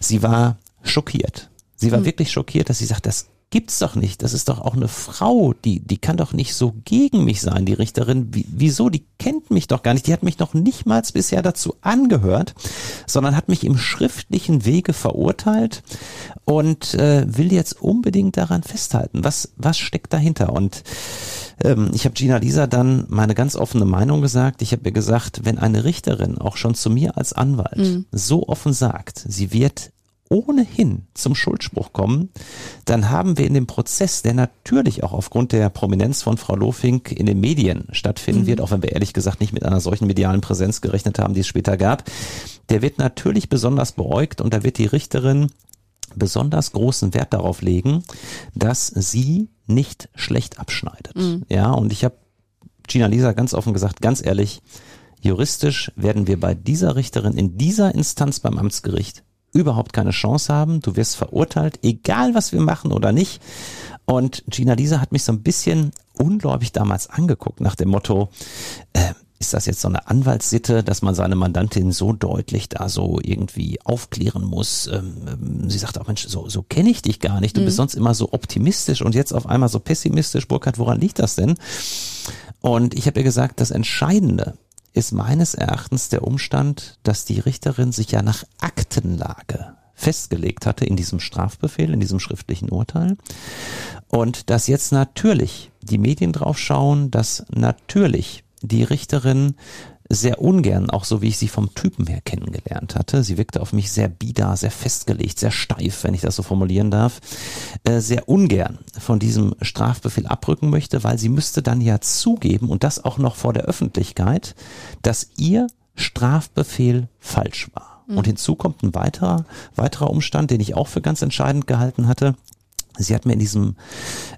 sie war schockiert. Sie war wirklich schockiert, dass sie sagt, das gibt's doch nicht. Das ist doch auch eine Frau, die, die kann doch nicht so gegen mich sein, die Richterin. Wie, wieso? Die kennt mich doch gar nicht. Die hat mich noch nicht mal bisher dazu angehört, sondern hat mich im schriftlichen Wege verurteilt und äh, will jetzt unbedingt daran festhalten. Was, was steckt dahinter? Und ähm, ich habe Gina Lisa dann meine ganz offene Meinung gesagt. Ich habe ihr gesagt, wenn eine Richterin auch schon zu mir als Anwalt so offen sagt, sie wird ohnehin zum Schuldspruch kommen, dann haben wir in dem Prozess, der natürlich auch aufgrund der Prominenz von Frau Lofink in den Medien stattfinden wird, auch wenn wir ehrlich gesagt nicht mit einer solchen medialen Präsenz gerechnet haben, die es später gab, der wird natürlich besonders beäugt und da wird die Richterin besonders großen Wert darauf legen, dass sie nicht schlecht abschneidet. Ja, und ich habe Gina Lisa ganz offen gesagt, ganz ehrlich, juristisch werden wir bei dieser Richterin in dieser Instanz beim Amtsgericht überhaupt keine Chance haben. Du wirst verurteilt, egal was wir machen oder nicht. Und Gina Lisa hat mich so ein bisschen ungläubig damals angeguckt nach dem Motto, äh, ist das jetzt so eine Anwaltssitte, dass man seine Mandantin so deutlich da so irgendwie aufklären muss? Ähm, ähm, sie sagt auch, Mensch, so, so kenne ich dich gar nicht. Du bist sonst immer so optimistisch und jetzt auf einmal so pessimistisch. Burkhard, woran liegt das denn? Und ich habe ihr gesagt, das Entscheidende ist meines Erachtens der Umstand, dass die Richterin sich ja nach Aktenlage festgelegt hatte in diesem Strafbefehl, in diesem schriftlichen Urteil. Und dass jetzt natürlich die Medien drauf schauen, dass natürlich die Richterin sehr ungern, auch so wie ich sie vom Typen her kennengelernt hatte. Sie wirkte auf mich sehr bieder, sehr festgelegt, sehr steif, wenn ich das so formulieren darf. Äh, sehr ungern von diesem Strafbefehl abrücken möchte, weil sie müsste dann ja zugeben und das auch noch vor der Öffentlichkeit, dass ihr Strafbefehl falsch war. Mhm. Und hinzu kommt ein weiterer, weiterer Umstand, den ich auch für ganz entscheidend gehalten hatte. Sie hat mir in diesem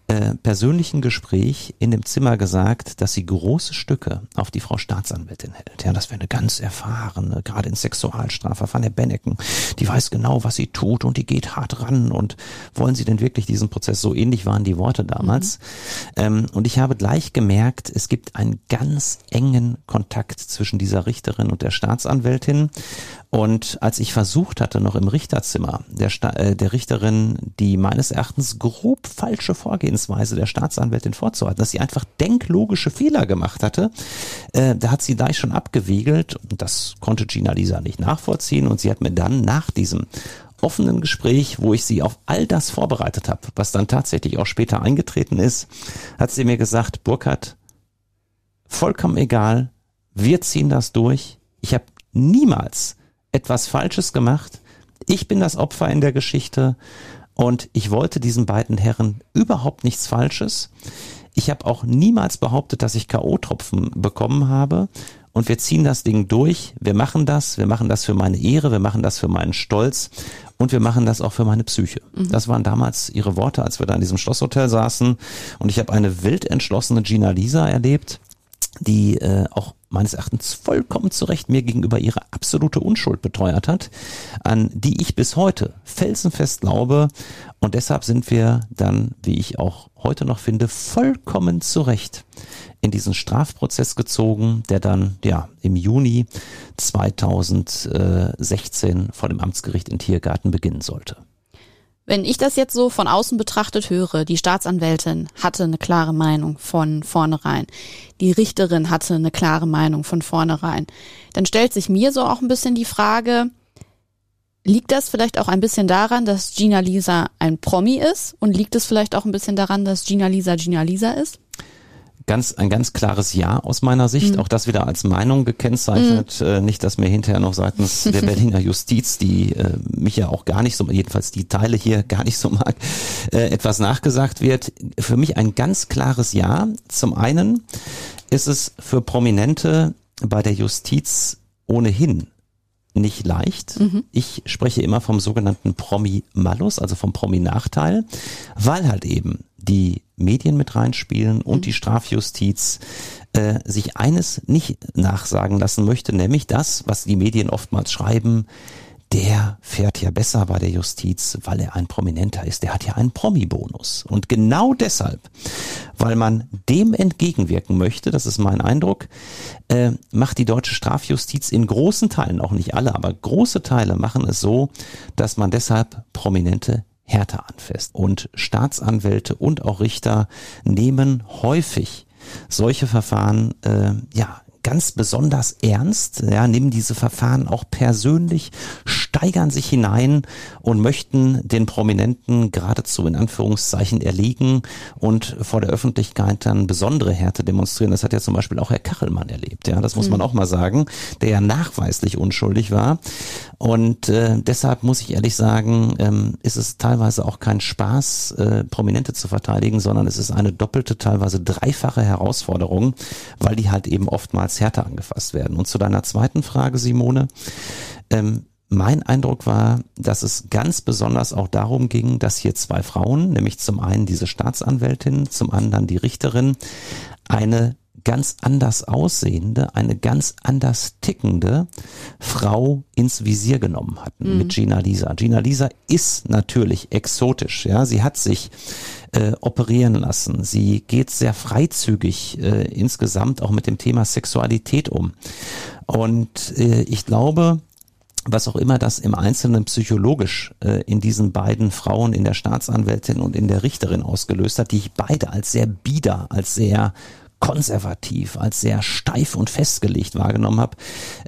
äh, persönlichen Gespräch in dem Zimmer gesagt, dass sie große Stücke auf die Frau Staatsanwältin hält. Ja, das wäre eine ganz erfahrene, gerade in Sexualstrafverfahren, der Bennecken. Die weiß genau, was sie tut und die geht hart ran. Und wollen Sie denn wirklich diesen Prozess? So ähnlich waren die Worte damals. Mhm. Ähm, und ich habe gleich gemerkt, es gibt einen ganz engen Kontakt zwischen dieser Richterin und der Staatsanwältin. Und als ich versucht hatte, noch im Richterzimmer der, Sta äh, der Richterin die meines Erachtens grob falsche Vorgehensweise der Staatsanwältin vorzuhalten, dass sie einfach denklogische Fehler gemacht hatte, äh, da hat sie gleich schon abgewiegelt das konnte Gina Lisa nicht nachvollziehen und sie hat mir dann nach diesem offenen Gespräch, wo ich sie auf all das vorbereitet habe, was dann tatsächlich auch später eingetreten ist, hat sie mir gesagt, Burkhard, vollkommen egal, wir ziehen das durch. Ich habe niemals etwas Falsches gemacht. Ich bin das Opfer in der Geschichte und ich wollte diesen beiden Herren überhaupt nichts Falsches. Ich habe auch niemals behauptet, dass ich KO-Tropfen bekommen habe. Und wir ziehen das Ding durch. Wir machen das. Wir machen das für meine Ehre. Wir machen das für meinen Stolz. Und wir machen das auch für meine Psyche. Mhm. Das waren damals ihre Worte, als wir da in diesem Schlosshotel saßen. Und ich habe eine wild entschlossene Gina Lisa erlebt, die äh, auch meines Erachtens vollkommen zu Recht mir gegenüber ihre absolute Unschuld beteuert hat, an die ich bis heute felsenfest glaube. Und deshalb sind wir dann, wie ich auch heute noch finde, vollkommen zu Recht in diesen Strafprozess gezogen, der dann ja im Juni 2016 vor dem Amtsgericht in Tiergarten beginnen sollte. Wenn ich das jetzt so von außen betrachtet höre, die Staatsanwältin hatte eine klare Meinung von vornherein, die Richterin hatte eine klare Meinung von vornherein, dann stellt sich mir so auch ein bisschen die Frage, liegt das vielleicht auch ein bisschen daran, dass Gina Lisa ein Promi ist? Und liegt es vielleicht auch ein bisschen daran, dass Gina Lisa Gina Lisa ist? Ganz, ein ganz klares Ja aus meiner Sicht. Mhm. Auch das wieder als Meinung gekennzeichnet. Mhm. Äh, nicht, dass mir hinterher noch seitens der Berliner Justiz, die äh, mich ja auch gar nicht so, jedenfalls die Teile hier gar nicht so mag, äh, etwas nachgesagt wird. Für mich ein ganz klares Ja. Zum einen ist es für Prominente bei der Justiz ohnehin nicht leicht. Mhm. Ich spreche immer vom sogenannten Promi-Malus, also vom Promi-Nachteil, weil halt eben die Medien mit reinspielen und mhm. die Strafjustiz äh, sich eines nicht nachsagen lassen möchte, nämlich das, was die Medien oftmals schreiben, der fährt ja besser bei der Justiz, weil er ein Prominenter ist. Der hat ja einen Promi-Bonus. Und genau deshalb, weil man dem entgegenwirken möchte, das ist mein Eindruck, äh, macht die deutsche Strafjustiz in großen Teilen, auch nicht alle, aber große Teile machen es so, dass man deshalb Prominente härter anfasst. Und Staatsanwälte und auch Richter nehmen häufig solche Verfahren äh, ja ganz besonders ernst, ja, nehmen diese Verfahren auch persönlich, steigern sich hinein und möchten den Prominenten geradezu in Anführungszeichen erliegen und vor der Öffentlichkeit dann besondere Härte demonstrieren. Das hat ja zum Beispiel auch Herr Kachelmann erlebt, ja, das muss man mhm. auch mal sagen, der ja nachweislich unschuldig war. Und äh, deshalb muss ich ehrlich sagen, ähm, ist es teilweise auch kein Spaß, äh, Prominente zu verteidigen, sondern es ist eine doppelte, teilweise dreifache Herausforderung, weil die halt eben oftmals härter angefasst werden. Und zu deiner zweiten Frage, Simone, ähm, mein Eindruck war, dass es ganz besonders auch darum ging, dass hier zwei Frauen, nämlich zum einen diese Staatsanwältin, zum anderen die Richterin, eine ganz anders aussehende, eine ganz anders tickende Frau ins Visier genommen hatten mhm. mit Gina Lisa. Gina Lisa ist natürlich exotisch, ja. Sie hat sich äh, operieren lassen. Sie geht sehr freizügig äh, insgesamt auch mit dem Thema Sexualität um. Und äh, ich glaube, was auch immer das im Einzelnen psychologisch äh, in diesen beiden Frauen, in der Staatsanwältin und in der Richterin ausgelöst hat, die ich beide als sehr bieder, als sehr konservativ, als sehr steif und festgelegt wahrgenommen habe.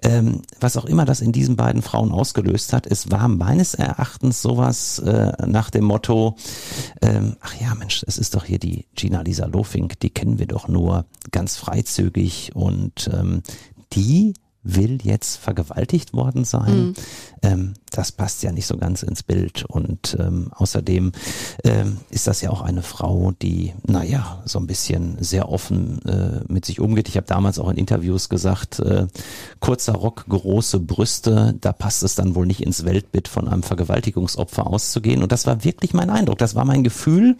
Ähm, was auch immer das in diesen beiden Frauen ausgelöst hat, es war meines Erachtens sowas äh, nach dem Motto, ähm, ach ja Mensch, es ist doch hier die Gina Lisa Lofink, die kennen wir doch nur ganz freizügig und ähm, die will jetzt vergewaltigt worden sein. Mhm. Ähm, das passt ja nicht so ganz ins Bild. Und ähm, außerdem ähm, ist das ja auch eine Frau, die, naja, so ein bisschen sehr offen äh, mit sich umgeht. Ich habe damals auch in Interviews gesagt, äh, kurzer Rock, große Brüste, da passt es dann wohl nicht ins Weltbild von einem Vergewaltigungsopfer auszugehen. Und das war wirklich mein Eindruck, das war mein Gefühl,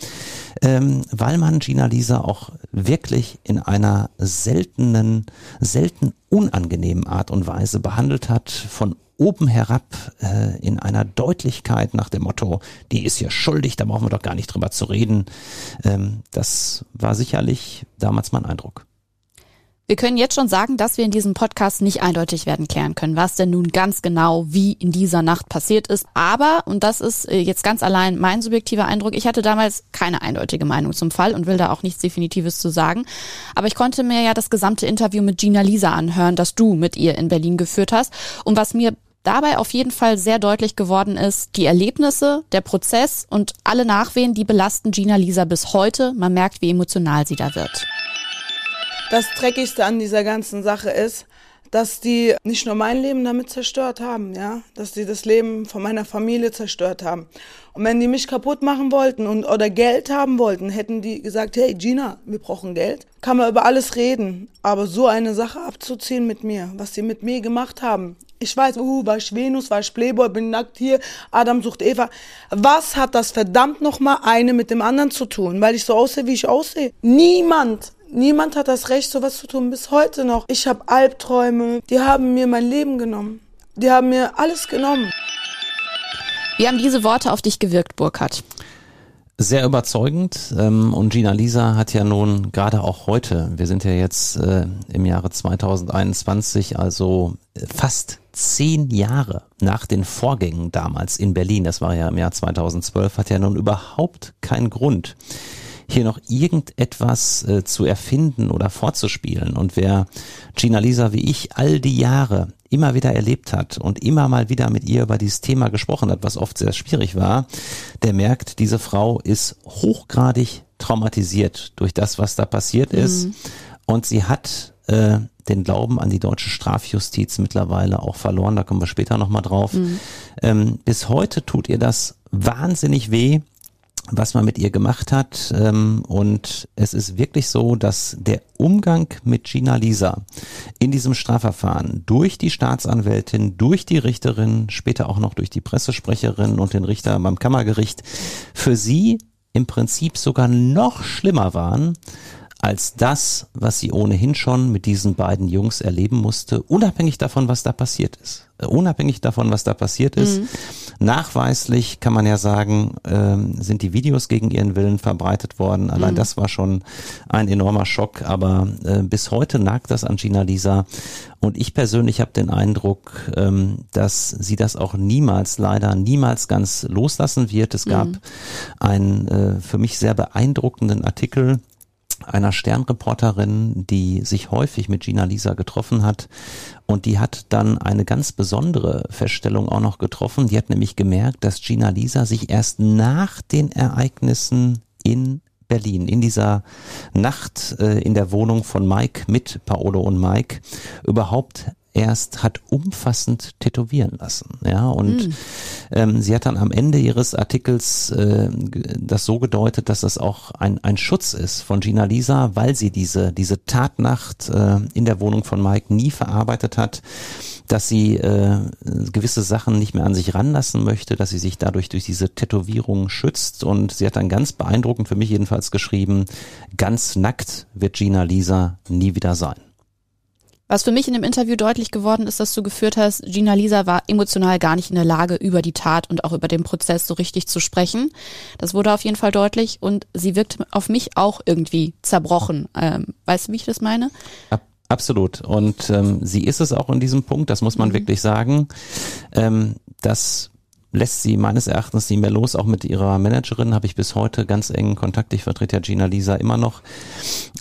ähm, weil man Gina Lisa auch wirklich in einer seltenen, selten unangenehmen Art und Weise behandelt hat, von oben herab äh, in einer Deutlichkeit nach dem Motto, die ist ja schuldig, da brauchen wir doch gar nicht drüber zu reden. Ähm, das war sicherlich damals mein Eindruck. Wir können jetzt schon sagen, dass wir in diesem Podcast nicht eindeutig werden klären können, was denn nun ganz genau wie in dieser Nacht passiert ist. Aber, und das ist äh, jetzt ganz allein mein subjektiver Eindruck, ich hatte damals keine eindeutige Meinung zum Fall und will da auch nichts Definitives zu sagen. Aber ich konnte mir ja das gesamte Interview mit Gina Lisa anhören, das du mit ihr in Berlin geführt hast. Und was mir dabei auf jeden Fall sehr deutlich geworden ist, die Erlebnisse, der Prozess und alle Nachwehen, die belasten Gina Lisa bis heute. Man merkt, wie emotional sie da wird. Das Dreckigste an dieser ganzen Sache ist, dass die nicht nur mein Leben damit zerstört haben, ja, dass die das Leben von meiner Familie zerstört haben. Und wenn die mich kaputt machen wollten und oder Geld haben wollten, hätten die gesagt, hey Gina, wir brauchen Geld. Kann man über alles reden, aber so eine Sache abzuziehen mit mir, was die mit mir gemacht haben. Ich weiß, uh, war ich Venus, war ich Playboy, bin nackt hier, Adam sucht Eva. Was hat das verdammt nochmal eine mit dem anderen zu tun? Weil ich so aussehe, wie ich aussehe? Niemand Niemand hat das Recht, sowas zu tun, bis heute noch. Ich habe Albträume, die haben mir mein Leben genommen. Die haben mir alles genommen. Wie haben diese Worte auf dich gewirkt, Burkhard? Sehr überzeugend. Ähm, und Gina Lisa hat ja nun gerade auch heute, wir sind ja jetzt äh, im Jahre 2021, also fast zehn Jahre nach den Vorgängen damals in Berlin, das war ja im Jahr 2012, hat ja nun überhaupt keinen Grund, hier noch irgendetwas äh, zu erfinden oder vorzuspielen. Und wer Gina Lisa wie ich all die Jahre immer wieder erlebt hat und immer mal wieder mit ihr über dieses Thema gesprochen hat, was oft sehr schwierig war, der merkt, diese Frau ist hochgradig traumatisiert durch das, was da passiert ist. Mhm. Und sie hat äh, den Glauben an die deutsche Strafjustiz mittlerweile auch verloren. Da kommen wir später nochmal drauf. Mhm. Ähm, bis heute tut ihr das wahnsinnig weh was man mit ihr gemacht hat. Ähm, und es ist wirklich so, dass der Umgang mit Gina Lisa in diesem Strafverfahren durch die Staatsanwältin, durch die Richterin, später auch noch durch die Pressesprecherin und den Richter beim Kammergericht für sie im Prinzip sogar noch schlimmer waren als das, was sie ohnehin schon mit diesen beiden Jungs erleben musste, unabhängig davon, was da passiert ist. Äh, unabhängig davon, was da passiert ist. Mhm. Nachweislich kann man ja sagen, ähm, sind die Videos gegen ihren Willen verbreitet worden. Allein mhm. das war schon ein enormer Schock. Aber äh, bis heute nagt das an Gina Lisa. Und ich persönlich habe den Eindruck, ähm, dass sie das auch niemals, leider niemals ganz loslassen wird. Es gab mhm. einen äh, für mich sehr beeindruckenden Artikel einer Sternreporterin, die sich häufig mit Gina Lisa getroffen hat. Und die hat dann eine ganz besondere Feststellung auch noch getroffen. Die hat nämlich gemerkt, dass Gina Lisa sich erst nach den Ereignissen in Berlin, in dieser Nacht äh, in der Wohnung von Mike mit Paolo und Mike überhaupt erst hat umfassend tätowieren lassen. Ja, und mhm. ähm, sie hat dann am Ende ihres Artikels äh, das so gedeutet, dass das auch ein, ein Schutz ist von Gina Lisa, weil sie diese, diese Tatnacht äh, in der Wohnung von Mike nie verarbeitet hat, dass sie äh, gewisse Sachen nicht mehr an sich ranlassen möchte, dass sie sich dadurch durch diese Tätowierung schützt. Und sie hat dann ganz beeindruckend für mich jedenfalls geschrieben, ganz nackt wird Gina Lisa nie wieder sein. Was für mich in dem Interview deutlich geworden ist, dass du geführt hast, Gina Lisa war emotional gar nicht in der Lage, über die Tat und auch über den Prozess so richtig zu sprechen. Das wurde auf jeden Fall deutlich und sie wirkt auf mich auch irgendwie zerbrochen. Ähm, weißt du, wie ich das meine? Ab absolut. Und ähm, sie ist es auch in diesem Punkt, das muss man mhm. wirklich sagen, ähm, dass lässt sie meines Erachtens nie mehr los. Auch mit ihrer Managerin habe ich bis heute ganz engen Kontakt. Ich vertrete ja Gina Lisa immer noch.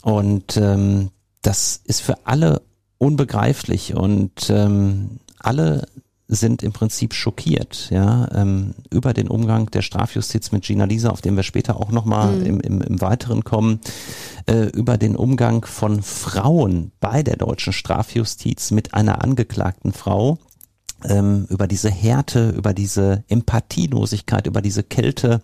Und ähm, das ist für alle unbegreiflich und ähm, alle sind im Prinzip schockiert, ja, ähm, über den Umgang der Strafjustiz mit Gina Lisa, auf den wir später auch nochmal mhm. im, im, im Weiteren kommen, äh, über den Umgang von Frauen bei der deutschen Strafjustiz mit einer angeklagten Frau ähm, über diese Härte, über diese Empathielosigkeit, über diese Kälte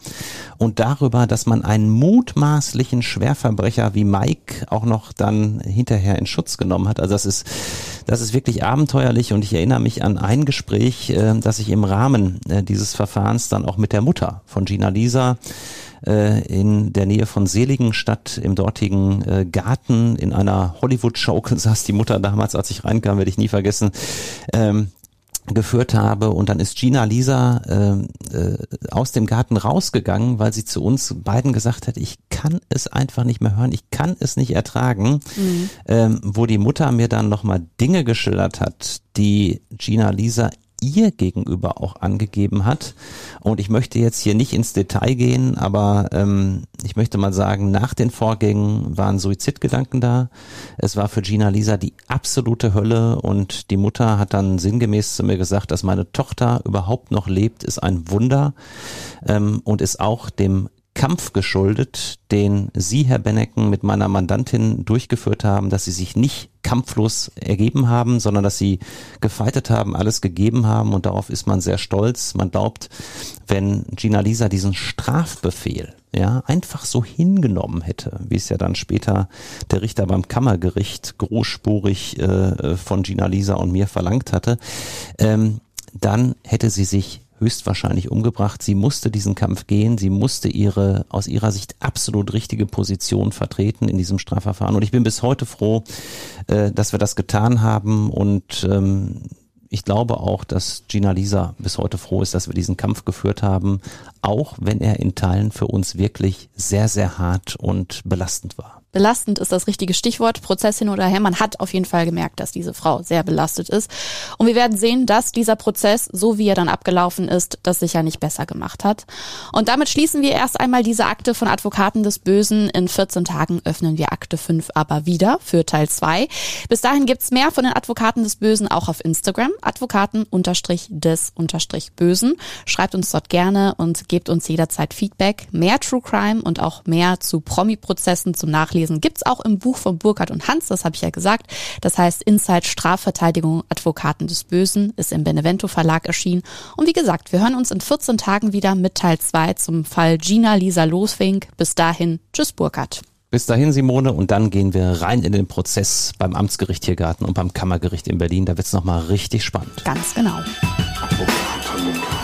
und darüber, dass man einen mutmaßlichen Schwerverbrecher wie Mike auch noch dann hinterher in Schutz genommen hat. Also das ist, das ist wirklich abenteuerlich und ich erinnere mich an ein Gespräch, äh, das ich im Rahmen äh, dieses Verfahrens dann auch mit der Mutter von Gina Lisa äh, in der Nähe von Seligenstadt im dortigen äh, Garten in einer Hollywood-Show saß die Mutter damals, als ich reinkam, werde ich nie vergessen. Ähm, geführt habe und dann ist Gina Lisa äh, äh, aus dem Garten rausgegangen, weil sie zu uns beiden gesagt hat, ich kann es einfach nicht mehr hören, ich kann es nicht ertragen, mhm. ähm, wo die Mutter mir dann nochmal Dinge geschildert hat, die Gina Lisa ihr gegenüber auch angegeben hat. Und ich möchte jetzt hier nicht ins Detail gehen, aber ähm, ich möchte mal sagen, nach den Vorgängen waren Suizidgedanken da. Es war für Gina Lisa die absolute Hölle und die Mutter hat dann sinngemäß zu mir gesagt, dass meine Tochter überhaupt noch lebt, ist ein Wunder ähm, und ist auch dem Kampf geschuldet, den Sie, Herr Bennecken, mit meiner Mandantin durchgeführt haben, dass Sie sich nicht kampflos ergeben haben, sondern dass Sie gefeitet haben, alles gegeben haben und darauf ist man sehr stolz. Man glaubt, wenn Gina Lisa diesen Strafbefehl ja, einfach so hingenommen hätte, wie es ja dann später der Richter beim Kammergericht großspurig äh, von Gina Lisa und mir verlangt hatte, ähm, dann hätte sie sich höchstwahrscheinlich umgebracht. Sie musste diesen Kampf gehen. Sie musste ihre aus ihrer Sicht absolut richtige Position vertreten in diesem Strafverfahren. Und ich bin bis heute froh, äh, dass wir das getan haben. Und ähm, ich glaube auch, dass Gina Lisa bis heute froh ist, dass wir diesen Kampf geführt haben, auch wenn er in Teilen für uns wirklich sehr, sehr hart und belastend war. Belastend ist das richtige Stichwort. Prozess hin oder her. Man hat auf jeden Fall gemerkt, dass diese Frau sehr belastet ist. Und wir werden sehen, dass dieser Prozess, so wie er dann abgelaufen ist, das sicher nicht besser gemacht hat. Und damit schließen wir erst einmal diese Akte von Advokaten des Bösen. In 14 Tagen öffnen wir Akte 5 aber wieder für Teil 2. Bis dahin gibt's mehr von den Advokaten des Bösen auch auf Instagram. Advokaten des Bösen. Schreibt uns dort gerne und gebt uns jederzeit Feedback. Mehr True Crime und auch mehr zu Promi-Prozessen zum Nachlesen nachlesen. Gibt's auch im Buch von Burkhard und Hans, das habe ich ja gesagt. Das heißt Inside Strafverteidigung Advokaten des Bösen ist im Benevento Verlag erschienen. Und wie gesagt, wir hören uns in 14 Tagen wieder mit Teil 2 zum Fall Gina Lisa Loswink. Bis dahin, tschüss Burkhard. Bis dahin, Simone, und dann gehen wir rein in den Prozess beim Amtsgericht Tiergarten und beim Kammergericht in Berlin. Da wird's nochmal richtig spannend. Ganz genau. Müssen